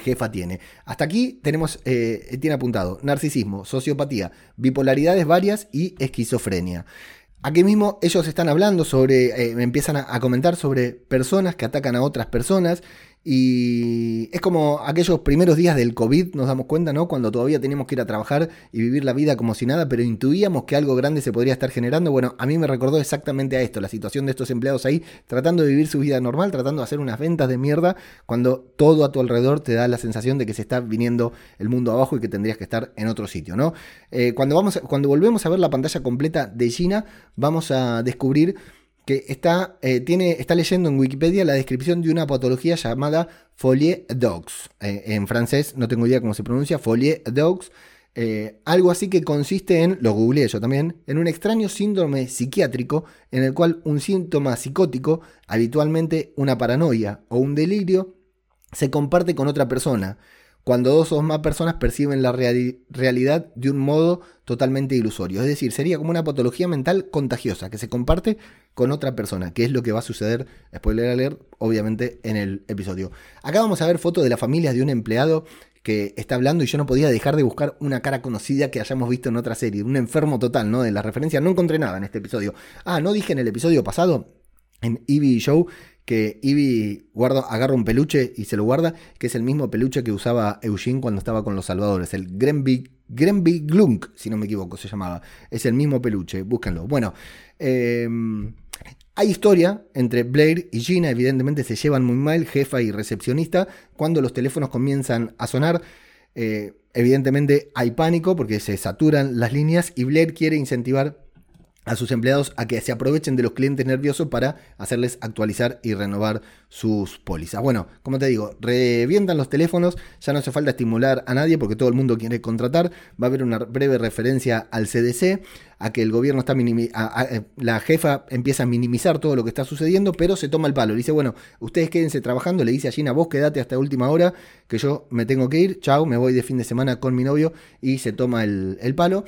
jefa tiene. Hasta aquí tenemos, eh, tiene apuntado narcisismo, sociopatía, bipolaridades varias y esquizofrenia. Aquí mismo ellos están hablando sobre, eh, empiezan a, comentar sobre personas que atacan a otras personas y es como aquellos primeros días del COVID, nos damos cuenta, ¿no? Cuando todavía teníamos que ir a trabajar y vivir la vida como si nada, pero intuíamos que algo grande se podría estar generando. Bueno, a mí me recordó exactamente a esto, la situación de estos empleados ahí, tratando de vivir su vida normal, tratando de hacer unas ventas de mierda, cuando todo a tu alrededor te da la sensación de que se está viniendo el mundo abajo y que tendrías que estar en otro sitio, ¿no? Eh, cuando, vamos, cuando volvemos a ver la pantalla completa de Gina, vamos a descubrir que está, eh, tiene, está leyendo en Wikipedia la descripción de una patología llamada folie dogs. Eh, en francés, no tengo idea cómo se pronuncia, folie dogs. Eh, algo así que consiste en, lo googleé yo también, en un extraño síndrome psiquiátrico en el cual un síntoma psicótico, habitualmente una paranoia o un delirio, se comparte con otra persona cuando dos o más personas perciben la realidad de un modo totalmente ilusorio. Es decir, sería como una patología mental contagiosa que se comparte con otra persona, que es lo que va a suceder, spoiler leer obviamente, en el episodio. Acá vamos a ver fotos de la familia de un empleado que está hablando y yo no podía dejar de buscar una cara conocida que hayamos visto en otra serie, un enfermo total, ¿no? De la referencia, no encontré nada en este episodio. Ah, no dije en el episodio pasado, en Ivy Show, que Ivy agarra un peluche y se lo guarda, que es el mismo peluche que usaba Eugene cuando estaba con los salvadores, el Grenby, Grenby Glunk, si no me equivoco, se llamaba. Es el mismo peluche, búsquenlo. Bueno, em, hay historia entre Blair y Gina, evidentemente se llevan muy mal, jefa y recepcionista, cuando los teléfonos comienzan a sonar. Eh, evidentemente hay pánico porque se saturan las líneas y Blair quiere incentivar a sus empleados a que se aprovechen de los clientes nerviosos para hacerles actualizar y renovar sus pólizas. Bueno, como te digo, revientan los teléfonos, ya no hace falta estimular a nadie porque todo el mundo quiere contratar, va a haber una breve referencia al CDC, a que el gobierno está eh, la jefa empieza a minimizar todo lo que está sucediendo, pero se toma el palo, le dice, bueno, ustedes quédense trabajando, le dice a Gina, vos quédate hasta última hora, que yo me tengo que ir, chao, me voy de fin de semana con mi novio y se toma el, el palo.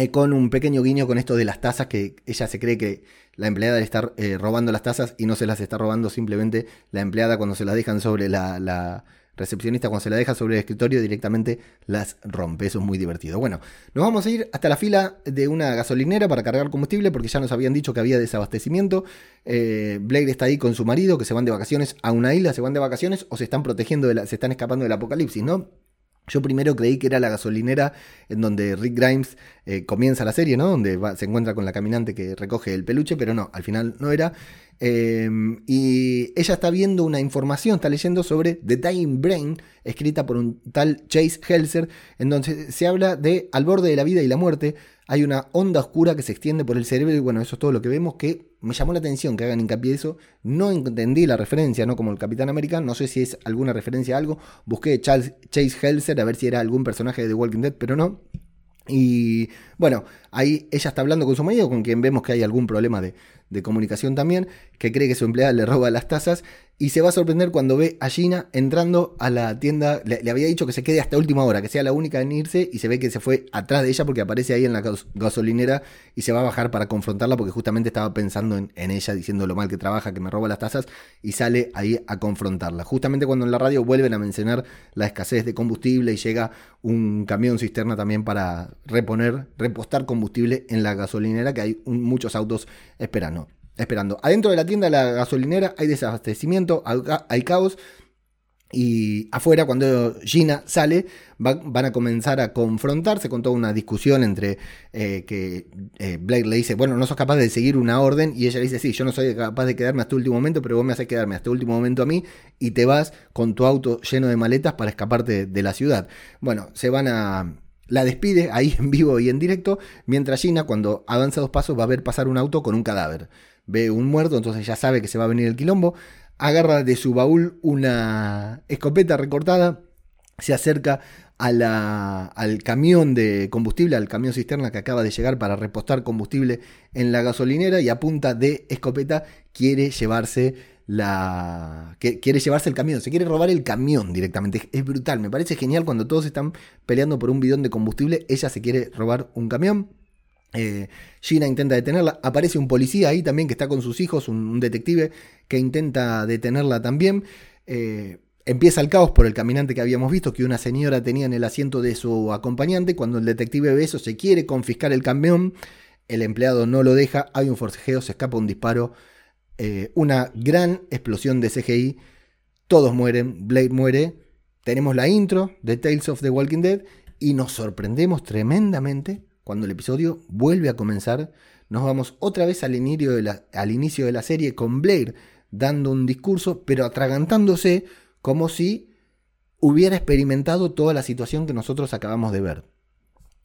Eh, con un pequeño guiño con esto de las tazas, que ella se cree que la empleada le está eh, robando las tazas y no se las está robando simplemente la empleada cuando se las dejan sobre la, recepcionista, cuando se la deja sobre el escritorio directamente las rompe. Eso es muy divertido. Bueno, nos vamos a ir hasta la fila de una gasolinera para cargar combustible porque ya nos habían dicho que había desabastecimiento. Eh, Blake está ahí con su marido que se van de vacaciones a una isla, se van de vacaciones o se están protegiendo, de la, se están escapando del apocalipsis, ¿no? Yo primero creí que era la gasolinera en donde Rick Grimes eh, comienza la serie, ¿no? Donde se encuentra con la caminante que recoge el peluche, pero no, al final no era. Em, y ella está viendo una información, está leyendo sobre The Dying Brain, escrita por un tal Chase Helser, en donde se habla de al borde de la vida y la muerte, hay una onda oscura que se extiende por el cerebro y bueno, eso es todo lo que vemos que me llamó la atención que hagan hincapié eso. No entendí la referencia, ¿no? Como el Capitán América, no sé si es alguna referencia a algo. Busqué Chase Helser a ver si era algún personaje de The Walking Dead, pero no. Y bueno, ahí ella está hablando con su marido, con quien vemos que hay algún problema de, de comunicación también, que cree que su empleada le roba las tazas y se va a sorprender cuando ve a Gina entrando a la tienda. Le, había dicho que se quede hasta última hora, que sea la única en irse y se ve que se fue atrás de ella porque aparece ahí en la gasolinera y se va a bajar para confrontarla porque justamente estaba pensando en, ella, diciendo lo mal que trabaja, que me roba las tazas y sale ahí a confrontarla. Justamente cuando en la radio vuelven a mencionar la escasez de combustible y llega un camión cisterna también para reponer, repostar combustible en la gasolinera que hay muchos autos esperando esperando. Adentro de la tienda de la gasolinera hay desabastecimiento, hay caos. Y afuera, cuando Gina sale, van a comenzar a confrontarse con toda una discusión entre eh, que eh, Blake le dice, bueno, no sos capaz de seguir una orden, y ella le dice, sí, yo no soy capaz de quedarme hasta el último momento, pero vos me haces quedarme hasta el último momento a mí, y te vas con tu auto lleno de maletas para escaparte de la ciudad. Bueno, se van a la despide ahí en vivo y en directo, mientras Gina, cuando avanza dos pasos, va a ver pasar un auto con un cadáver ve un muerto, entonces ya sabe que se va a venir el quilombo, agarra de su baúl una escopeta recortada, se acerca al camión de combustible, al camión cisterna que acaba de llegar para repostar combustible en la gasolinera y a punta de escopeta quiere llevarse la quiere llevarse el camión, se quiere robar el camión directamente. Es, brutal, me parece genial cuando todos están peleando por un bidón de combustible, ella se quiere robar un camión. Eh, Gina intenta detenerla, aparece un policía ahí también que está con sus hijos, un, detective que intenta detenerla también. Eh, empieza el caos por el caminante que habíamos visto, que una señora tenía en el asiento de su acompañante. Cuando el detective ve eso, se quiere confiscar el camión. El empleado no lo deja, hay un forcejeo, se escapa un disparo eh, una gran explosión de CGI. Todos mueren, Blade muere. Tenemos la intro de Tales of the Walking Dead y nos sorprendemos tremendamente cuando el episodio vuelve a comenzar. Nos vamos otra vez al inicio de la, al inicio de la serie con Blair dando un discurso, pero atragantándose como si hubiera experimentado toda la situación que nosotros acabamos de ver.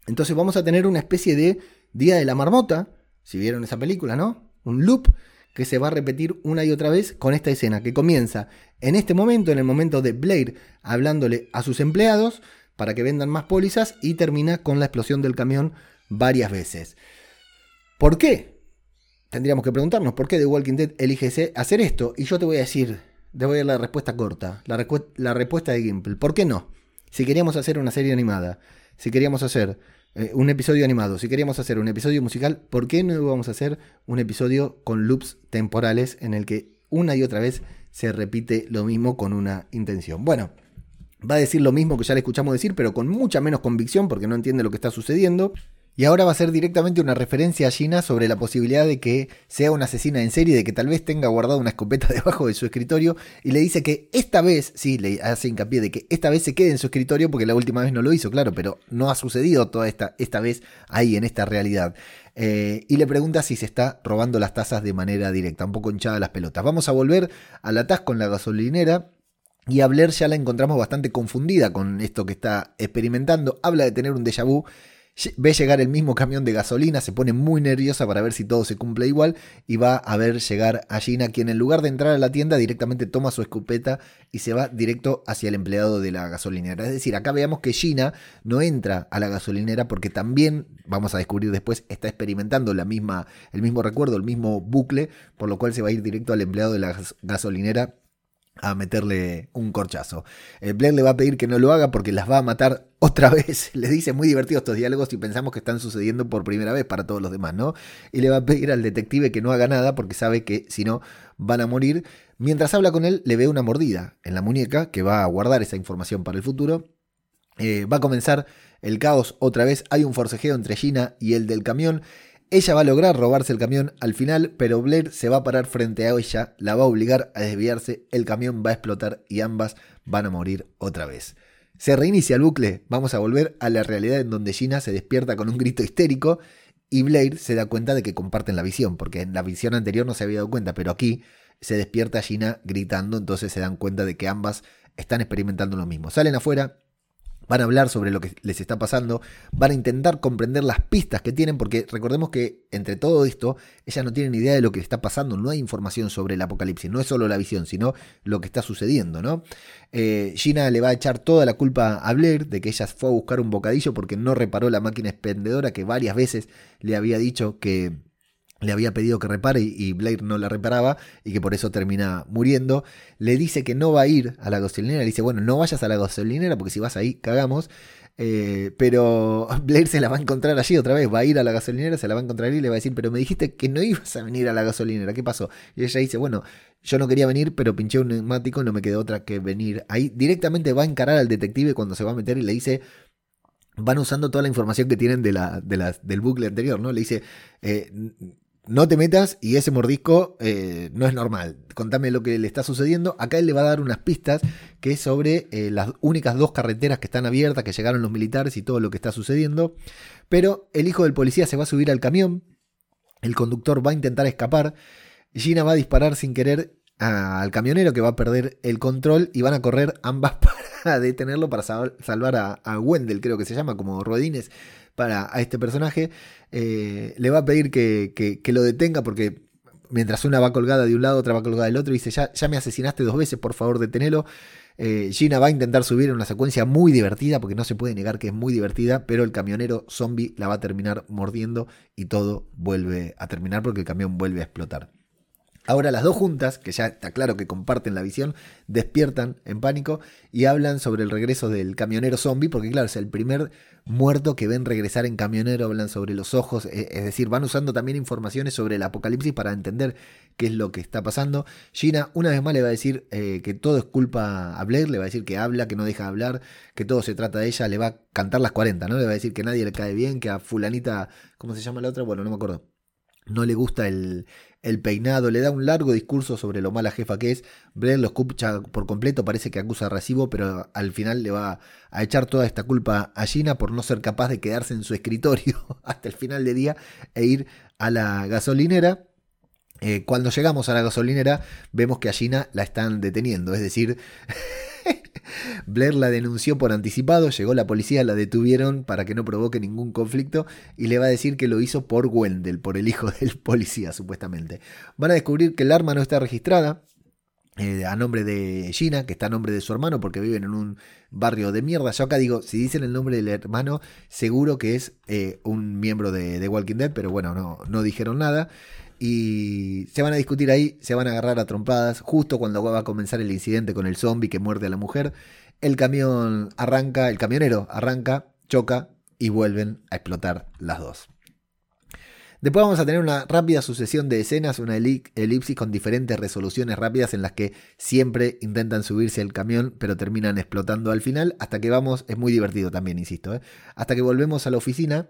Entonces vamos a tener una especie de Día de la Marmota, si vieron esa película, ¿no? Un loop que se va a repetir una y otra vez con esta escena que comienza en este momento, en el momento de Blair hablándole a sus empleados para que vendan más pólizas y termina con la explosión del camión varias veces. ¿Por qué? Tendríamos que preguntarnos por qué The Walking Dead elige hacer esto y yo te voy a decir, te voy a dar la respuesta corta, la, respuesta de Gimple. ¿Por qué no? Si queríamos hacer una serie animada, si queríamos hacer eh, un episodio animado. Si queríamos hacer un episodio musical, ¿por qué no íbamos a hacer un episodio con loops temporales en el que una y otra vez se repite lo mismo con una intención? Bueno, va a decir lo mismo que ya le escuchamos decir, pero con mucha menos convicción porque no entiende lo que está sucediendo. Y ahora va a ser directamente una referencia a Gina sobre la posibilidad de que sea una asesina en serie, de que tal vez tenga guardada una escopeta debajo de su escritorio y le dice que esta vez, sí, le hace hincapié de que esta vez se quede en su escritorio porque la última vez no lo hizo, claro, pero no ha sucedido toda esta, esta vez ahí, en esta realidad. Eh, y le pregunta si se está robando las tazas de manera directa, un poco hinchada las pelotas. Vamos a volver al atasco en la gasolinera. Y a Blair ya la encontramos bastante confundida con esto que está experimentando. Habla de tener un déjà vu Ve llegar el mismo camión de gasolina, se pone muy nerviosa para ver si todo se cumple igual y va a ver llegar a Gina, quien en lugar de entrar a la tienda directamente toma su escopeta y se va directo hacia el empleado de la gasolinera. Es decir, acá veamos que Gina no entra a la gasolinera porque también, vamos a descubrir después, está experimentando la misma, el mismo recuerdo, el mismo bucle, por lo cual se va a ir directo al empleado de la gasolinera a meterle un corchazo. Eh, Blair le va a pedir que no lo haga porque las va a matar otra vez. Le dice muy divertidos estos diálogos y pensamos que están sucediendo por primera vez para todos los demás, ¿no? Y le va a pedir al detective que no haga nada porque sabe que si no van a morir. Mientras habla con él, le ve una mordida en la muñeca que va a guardar esa información para el futuro. Eh, va a comenzar el caos otra vez. Hay un forcejeo entre Gina y el del camión. Ella va a lograr robarse el camión al final, pero Blair se va a parar frente a ella, la va a obligar a desviarse, el camión va a explotar y ambas van a morir otra vez. Se reinicia el bucle, vamos a volver a la realidad en donde Gina se despierta con un grito histérico y Blair se da cuenta de que comparten la visión, porque en la visión anterior no se había dado cuenta, pero aquí se despierta Gina gritando, entonces se dan cuenta de que ambas están experimentando lo mismo. Salen afuera, Van a hablar sobre lo que les está pasando, van a intentar comprender las pistas que tienen, porque recordemos que entre todo esto, ellas no tienen idea de lo que está pasando, no hay información sobre el apocalipsis, no es solo la visión, sino lo que está sucediendo, ¿no? Eh, Gina le va a echar toda la culpa a Blair de que ella fue a buscar un bocadillo porque no reparó la máquina expendedora que varias veces le había dicho que le había pedido que repare y Blair no la reparaba y que por eso termina muriendo. Le dice que no va a ir a la gasolinera, le dice, bueno, no vayas a la gasolinera porque si vas ahí cagamos. Eh, pero Blair se la va a encontrar allí otra vez, va a ir a la gasolinera, se la va a encontrar y le va a decir, pero me dijiste que no ibas a venir a la gasolinera, ¿qué pasó? Y ella dice, bueno, yo no quería venir, pero pinché un neumático, no me quedó otra que venir. Ahí directamente va a encarar al detective cuando se va a meter y le dice, van usando toda la información que tienen de la, del bucle anterior, ¿no? Le dice, eh, no te metas y ese mordisco eh, no es normal. Contame lo que le está sucediendo. Acá él le va a dar unas pistas que es sobre eh, las únicas dos carreteras que están abiertas, que llegaron los militares y todo lo que está sucediendo. Pero el hijo del policía se va a subir al camión. El conductor va a intentar escapar. Gina va a disparar sin querer al camionero que va a perder el control y van a correr ambas para detenerlo para salvar a, a Wendell, creo que se llama, como Rodines para a este personaje. Eh, le va a pedir que, que, lo detenga porque mientras una va colgada de un lado, otra va colgada del otro, y dice, ya, ya me asesinaste dos veces, por favor detenelo. Eh, Gina va a intentar subir en una secuencia muy divertida, porque no se puede negar que es muy divertida, pero el camionero zombie la va a terminar mordiendo y todo vuelve a terminar porque el camión vuelve a explotar. Ahora las dos juntas, que ya está claro que comparten la visión, despiertan en pánico y hablan sobre el regreso del camionero zombie, porque claro, es el primer muerto que ven regresar en camionero, hablan sobre los ojos, e, es decir, van usando también informaciones sobre el apocalipsis para entender qué es lo que está pasando. Gina una vez más le va a decir eh, que todo es culpa a Blair, le va a decir que habla, que no deja de hablar, que todo se trata de ella, le va a cantar las 40, ¿no? Le va a decir que nadie le cae bien, que a fulanita, ¿cómo se llama la otra? Bueno, no me acuerdo no le gusta el, el, peinado, le da un largo discurso sobre lo mala jefa que es. Blair lo escucha por completo, parece que acusa recibo, pero al final le va a echar toda esta culpa a Gina por no ser capaz de quedarse en su escritorio hasta el final de día e ir a la gasolinera. Eh, cuando llegamos a la gasolinera vemos que a Gina la están deteniendo, es decir, Blair la denunció por anticipado, llegó la policía, la detuvieron para que no provoque ningún conflicto y le va a decir que lo hizo por Wendell, por el hijo del policía supuestamente. Van a descubrir que el arma no está registrada, eh, a nombre de Gina, que está a nombre de su hermano, porque viven en un barrio de mierda. Yo acá digo, si dicen el nombre del hermano, seguro que es eh, un miembro de, de, Walking Dead, pero bueno, no, no dijeron nada y se van a discutir ahí, se van a agarrar a trompadas, justo cuando va a comenzar el incidente con el zombie que muerde a la mujer. El camión arranca, el camionero arranca, choca y vuelven a explotar las dos. Después vamos a tener una rápida sucesión de escenas, una elipsis con diferentes resoluciones rápidas en las que siempre intentan subirse al camión, pero terminan explotando al final, hasta que vamos, es muy divertido también, insisto, ¿eh? hasta que volvemos a la oficina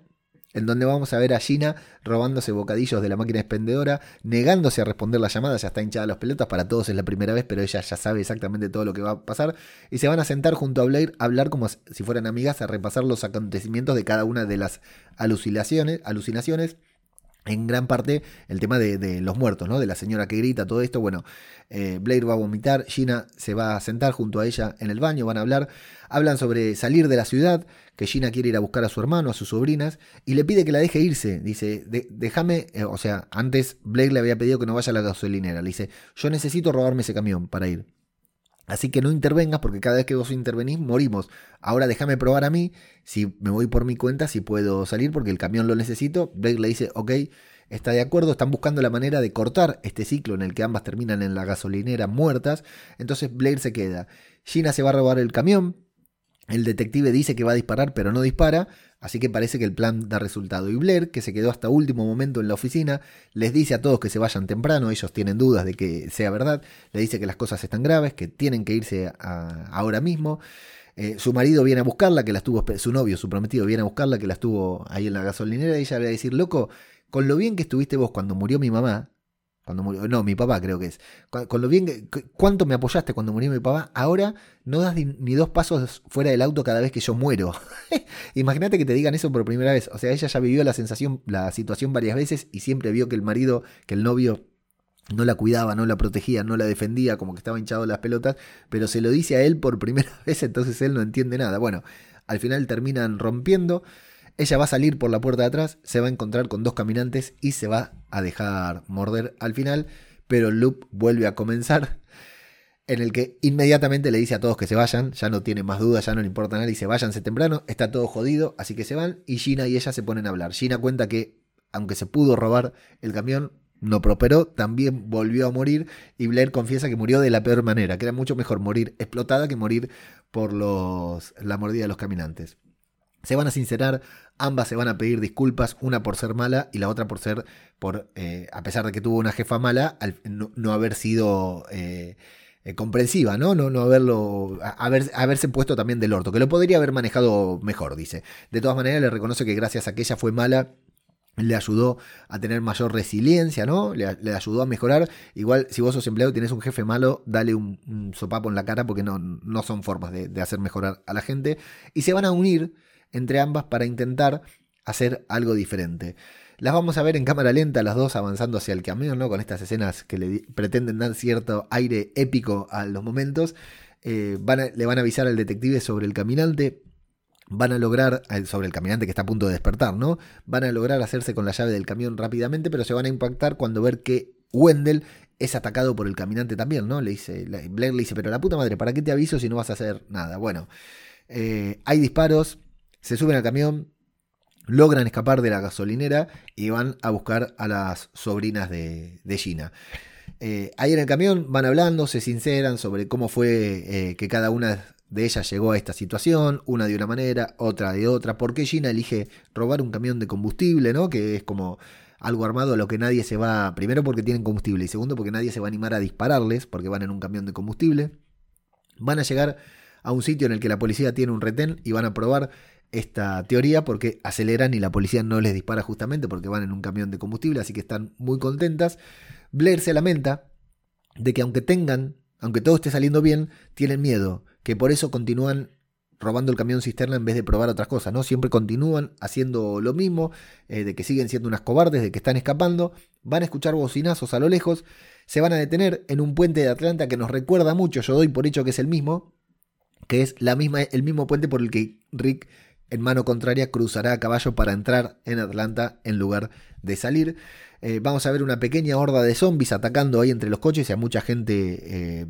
en donde vamos a ver a Gina robándose bocadillos de la máquina expendedora, negándose a responder la llamada, ya está hinchada las pelotas, para todos es la primera vez, pero ella ya sabe exactamente todo lo que va a pasar, y se van a sentar junto a Blair a hablar como si fueran amigas, a repasar los acontecimientos de cada una de las alucinaciones, alucinaciones en gran parte el tema de, los muertos, ¿no? De la señora que grita, todo esto. Bueno, eh, Blair va a vomitar, Gina se va a sentar junto a ella en el baño, van a hablar. Hablan sobre salir de la ciudad, que Gina quiere ir a buscar a su hermano, a sus sobrinas, y le pide que la deje irse. Dice, déjame, eh, o sea, antes Blair le había pedido que no vaya a la gasolinera. Le dice, yo necesito robarme ese camión para ir. Así que no intervengas porque cada vez que vos intervenís morimos. Ahora déjame probar a mí, si me voy por mi cuenta, si puedo salir porque el camión lo necesito. Blake le dice, ok, está de acuerdo, están buscando la manera de cortar este ciclo en el que ambas terminan en la gasolinera muertas. Entonces Blake se queda. Gina se va a robar el camión. El detective dice que va a disparar pero no dispara. Así que parece que el plan da resultado. Y Blair, que se quedó hasta último momento en la oficina, les dice a todos que se vayan temprano, ellos tienen dudas de que sea verdad, le dice que las cosas están graves, que tienen que irse ahora mismo. Eh, su marido viene a buscarla, que la estuvo, su novio, su prometido, viene a buscarla, que la estuvo ahí en la gasolinera, y ella le va a decir, loco, con lo bien que estuviste vos cuando murió mi mamá, cuando murió, no, mi papá creo que es. Bien, cuánto me apoyaste cuando murió mi papá, ahora no das ni, dos pasos fuera del auto cada vez que yo muero. Imagínate que te digan eso por primera vez. O sea, ella ya vivió la sensación, la situación varias veces y siempre vio que el marido, que el novio no la cuidaba, no la protegía, no la defendía, como que estaba hinchado las pelotas, pero se lo dice a él por primera vez, entonces él no entiende nada. Bueno, al final terminan rompiendo. Ella va a salir por la puerta de atrás, se va a encontrar con dos caminantes y se va a dejar morder al final, pero el loop vuelve a comenzar en el que inmediatamente le dice a todos que se vayan, ya no tiene más dudas, ya no le importa nada, dice váyanse temprano, está todo jodido, así que se van y Gina y ella se ponen a hablar. Gina cuenta que aunque se pudo robar el camión, no prosperó, también volvió a morir y Blair confiesa que murió de la peor manera, que era mucho mejor morir explotada que morir por los, la mordida de los caminantes. Se van a sincerar, ambas se van a pedir disculpas, una por ser mala y la otra por ser, por, eh, a pesar de que tuvo una jefa mala, al, no, haber sido eh, eh, comprensiva, ¿no? No, no haberlo, haber, haberse puesto también del orto, que lo podría haber manejado mejor, dice. De todas maneras, le reconoce que gracias a que ella fue mala, le ayudó a tener mayor resiliencia, ¿no? Le, ayudó a mejorar. Igual, si vos sos empleado y tenés un jefe malo, dale un, sopapo en la cara porque no, no son formas de, hacer mejorar a la gente. Y se van a unir entre ambas para intentar hacer algo diferente. Las vamos a ver en cámara lenta, las dos avanzando hacia el camión, ¿no? Con estas escenas que le pretenden dar cierto aire épico a los momentos. Eh, le van a avisar al detective sobre el caminante. Van a lograr, eh, sobre el caminante que está a punto de despertar, ¿no? Van a lograr hacerse con la llave del camión rápidamente, pero se van a impactar cuando ver que Wendell es atacado por el caminante también, ¿no? Le dice, Blair le dice, pero la puta madre, ¿para qué te aviso si no vas a hacer nada? Bueno, eh, hay disparos, se suben al camión, logran escapar de la gasolinera y van a buscar a las sobrinas de, Gina. Eh, ahí en el camión van hablando, se sinceran sobre cómo fue eh, que cada una de ellas llegó a esta situación, una de una manera, otra de otra, por qué Gina elige robar un camión de combustible, ¿no? Que es como algo armado a lo que nadie se va, primero porque tienen combustible y segundo porque nadie se va a animar a dispararles porque van en un camión de combustible. Van a llegar a un sitio en el que la policía tiene un retén y van a probar esta teoría porque aceleran y la policía no les dispara justamente porque van en un camión de combustible, así que están muy contentas. Blair se lamenta de que aunque tengan, aunque todo esté saliendo bien, tienen miedo, que por eso continúan robando el camión cisterna en vez de probar otras cosas, ¿no? Siempre continúan haciendo lo mismo, eh, de que siguen siendo unas cobardes, de que están escapando, van a escuchar bocinazos a lo lejos, se van a detener en un puente de Atlanta que nos recuerda mucho, yo doy por hecho que es el mismo, que es la misma, el mismo puente por el que Rick en mano contraria cruzará a caballo para entrar en Atlanta en lugar de salir. Eh, vamos a ver una pequeña horda de zombies atacando ahí entre los coches y a mucha gente eh,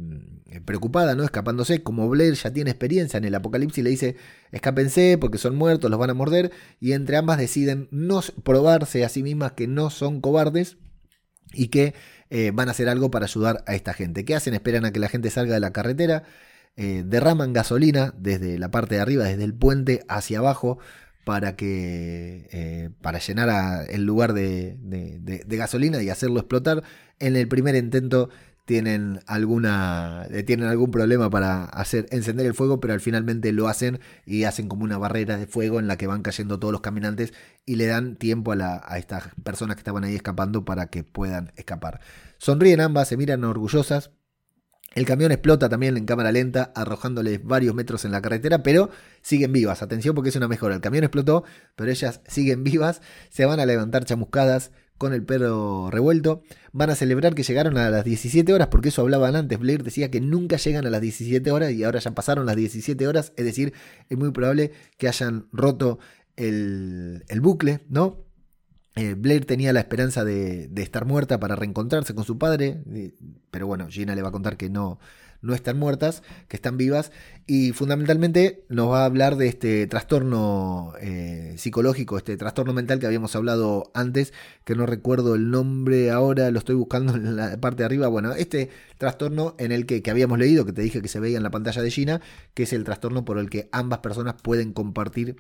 preocupada, ¿no? Escapándose. Como Blair ya tiene experiencia en el apocalipsis, le dice: escápense porque son muertos, los van a morder. Y entre ambas deciden no probarse a sí mismas que no son cobardes y que eh, van a hacer algo para ayudar a esta gente. ¿Qué hacen? Esperan a que la gente salga de la carretera. Derraman gasolina desde la parte de arriba, desde el puente hacia abajo, para que eh, para llenar el lugar de, gasolina y hacerlo explotar. En el primer intento tienen alguna eh, tienen algún problema para hacer encender el fuego, pero al finalmente lo hacen y hacen como una barrera de fuego en la que van cayendo todos los caminantes y le dan tiempo a, a estas personas que estaban ahí escapando para que puedan escapar. Sonríen ambas, se miran orgullosas, el camión explota también en cámara lenta, arrojándoles varios metros en la carretera, pero siguen vivas. Atención porque es una mejora. El camión explotó, pero ellas siguen vivas. Se van a levantar chamuscadas con el perro revuelto. Van a celebrar que llegaron a las 17 horas, porque eso hablaban antes. Blair decía que nunca llegan a las 17 horas y ahora ya pasaron las 17 horas. Es decir, es muy probable que hayan roto el, el bucle, ¿no? Eh, Blair tenía la esperanza de, estar muerta para reencontrarse con su padre, pero bueno, Gina le va a contar que no, no están muertas, que están vivas, y fundamentalmente nos va a hablar de este trastorno eh, psicológico, este trastorno mental que habíamos hablado antes, que no recuerdo el nombre ahora, lo estoy buscando en la parte de arriba, bueno, este trastorno en el que, que habíamos leído, que te dije que se veía en la pantalla de Gina, que es el trastorno por el que ambas personas pueden compartir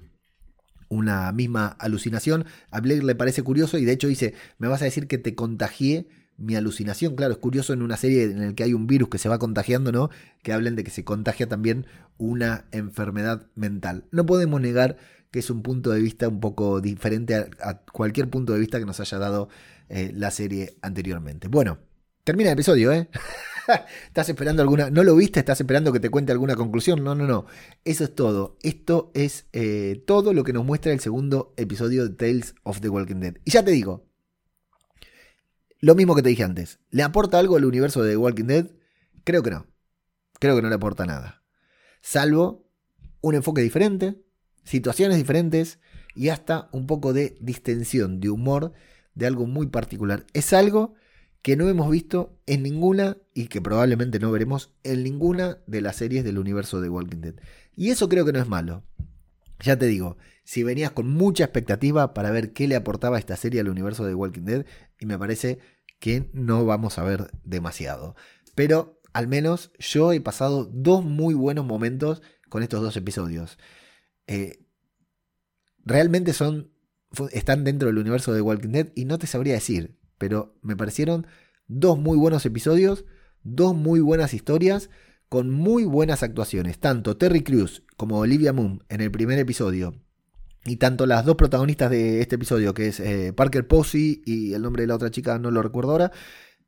una misma alucinación. A Blair le parece curioso y de hecho dice, me vas a decir que te contagié mi alucinación. Claro, es curioso en una serie en la que hay un virus que se va contagiando, ¿no? Que hablen de que se contagia también una enfermedad mental. No podemos negar que es un punto de vista un poco diferente a, cualquier punto de vista que nos haya dado eh, la serie anteriormente. Bueno, termina el episodio, ¿eh? ¿Estás esperando alguna... ¿No lo viste? ¿Estás esperando que te cuente alguna conclusión? No, no, no. Eso es todo. Esto es eh, todo lo que nos muestra el segundo episodio de Tales of the Walking Dead. Y ya te digo, lo mismo que te dije antes. ¿Le aporta algo al universo de The Walking Dead? Creo que no. Creo que no le aporta nada. Salvo un enfoque diferente, situaciones diferentes y hasta un poco de distensión, de humor, de algo muy particular. Es algo que no hemos visto en ninguna y que probablemente no veremos en ninguna de las series del universo de Walking Dead. Y eso creo que no es malo. Ya te digo, si venías con mucha expectativa para ver qué le aportaba esta serie al universo de Walking Dead, y me parece que no vamos a ver demasiado. Pero al menos yo he pasado dos muy buenos momentos con estos dos episodios. Eh, realmente son están dentro del universo de Walking Dead y no te sabría decir pero me parecieron dos muy buenos episodios, dos muy buenas historias, con muy buenas actuaciones. Tanto Terry Crews como Olivia Moon en el primer episodio. Y tanto las dos protagonistas de este episodio, que es eh, Parker Posey y el nombre de la otra chica no lo recuerdo ahora,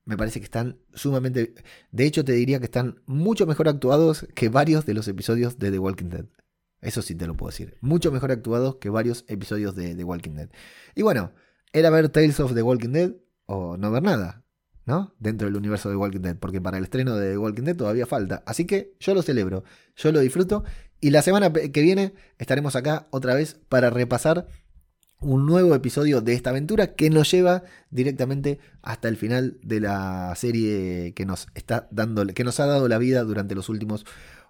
me parece que están sumamente... De hecho, te diría que están mucho mejor actuados que varios de los episodios de The Walking Dead. Eso sí te lo puedo decir. Mucho mejor actuados que varios episodios de The Walking Dead. Y bueno, era ver Tales of The Walking Dead o no ver nada, ¿no? Dentro del universo de Walking Dead, porque para el estreno de Walking Dead todavía falta. Así que yo lo celebro, yo lo disfruto y la semana que viene estaremos acá otra vez para repasar un nuevo episodio de esta aventura que nos lleva directamente hasta el final de la serie que nos está dando, que nos ha dado la vida durante los últimos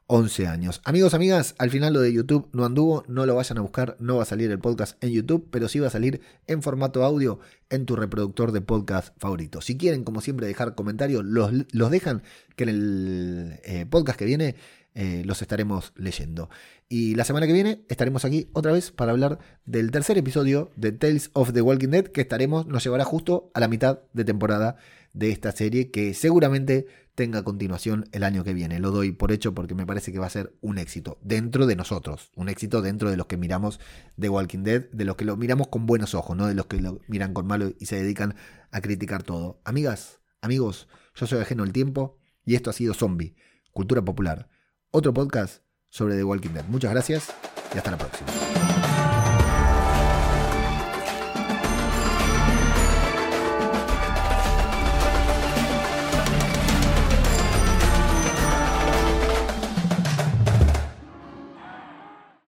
11 años. Amigos, amigas, al final lo de YouTube no anduvo, no lo vayan a buscar, no va a salir el podcast en YouTube, pero sí va a salir en formato audio en tu reproductor de podcast favorito. Si quieren, como siempre, dejar comentarios, los, los dejan, que en el eh, podcast que viene eh, los estaremos leyendo. Y la semana que viene estaremos aquí otra vez para hablar del tercer episodio de Tales of the Walking Dead, que estaremos, nos llevará justo a la mitad de temporada de esta serie, que seguramente tenga continuación el año que viene. Lo doy por hecho porque me parece que va a ser un éxito dentro de nosotros, un éxito dentro de los que miramos The Walking Dead, de los que lo miramos con buenos ojos, no de los que lo miran con malo y se dedican a criticar todo. Amigas, amigos, yo soy ajeno al tiempo y esto ha sido Zombie, Cultura Popular otro podcast sobre The Walking Dead. Muchas gracias y hasta la próxima.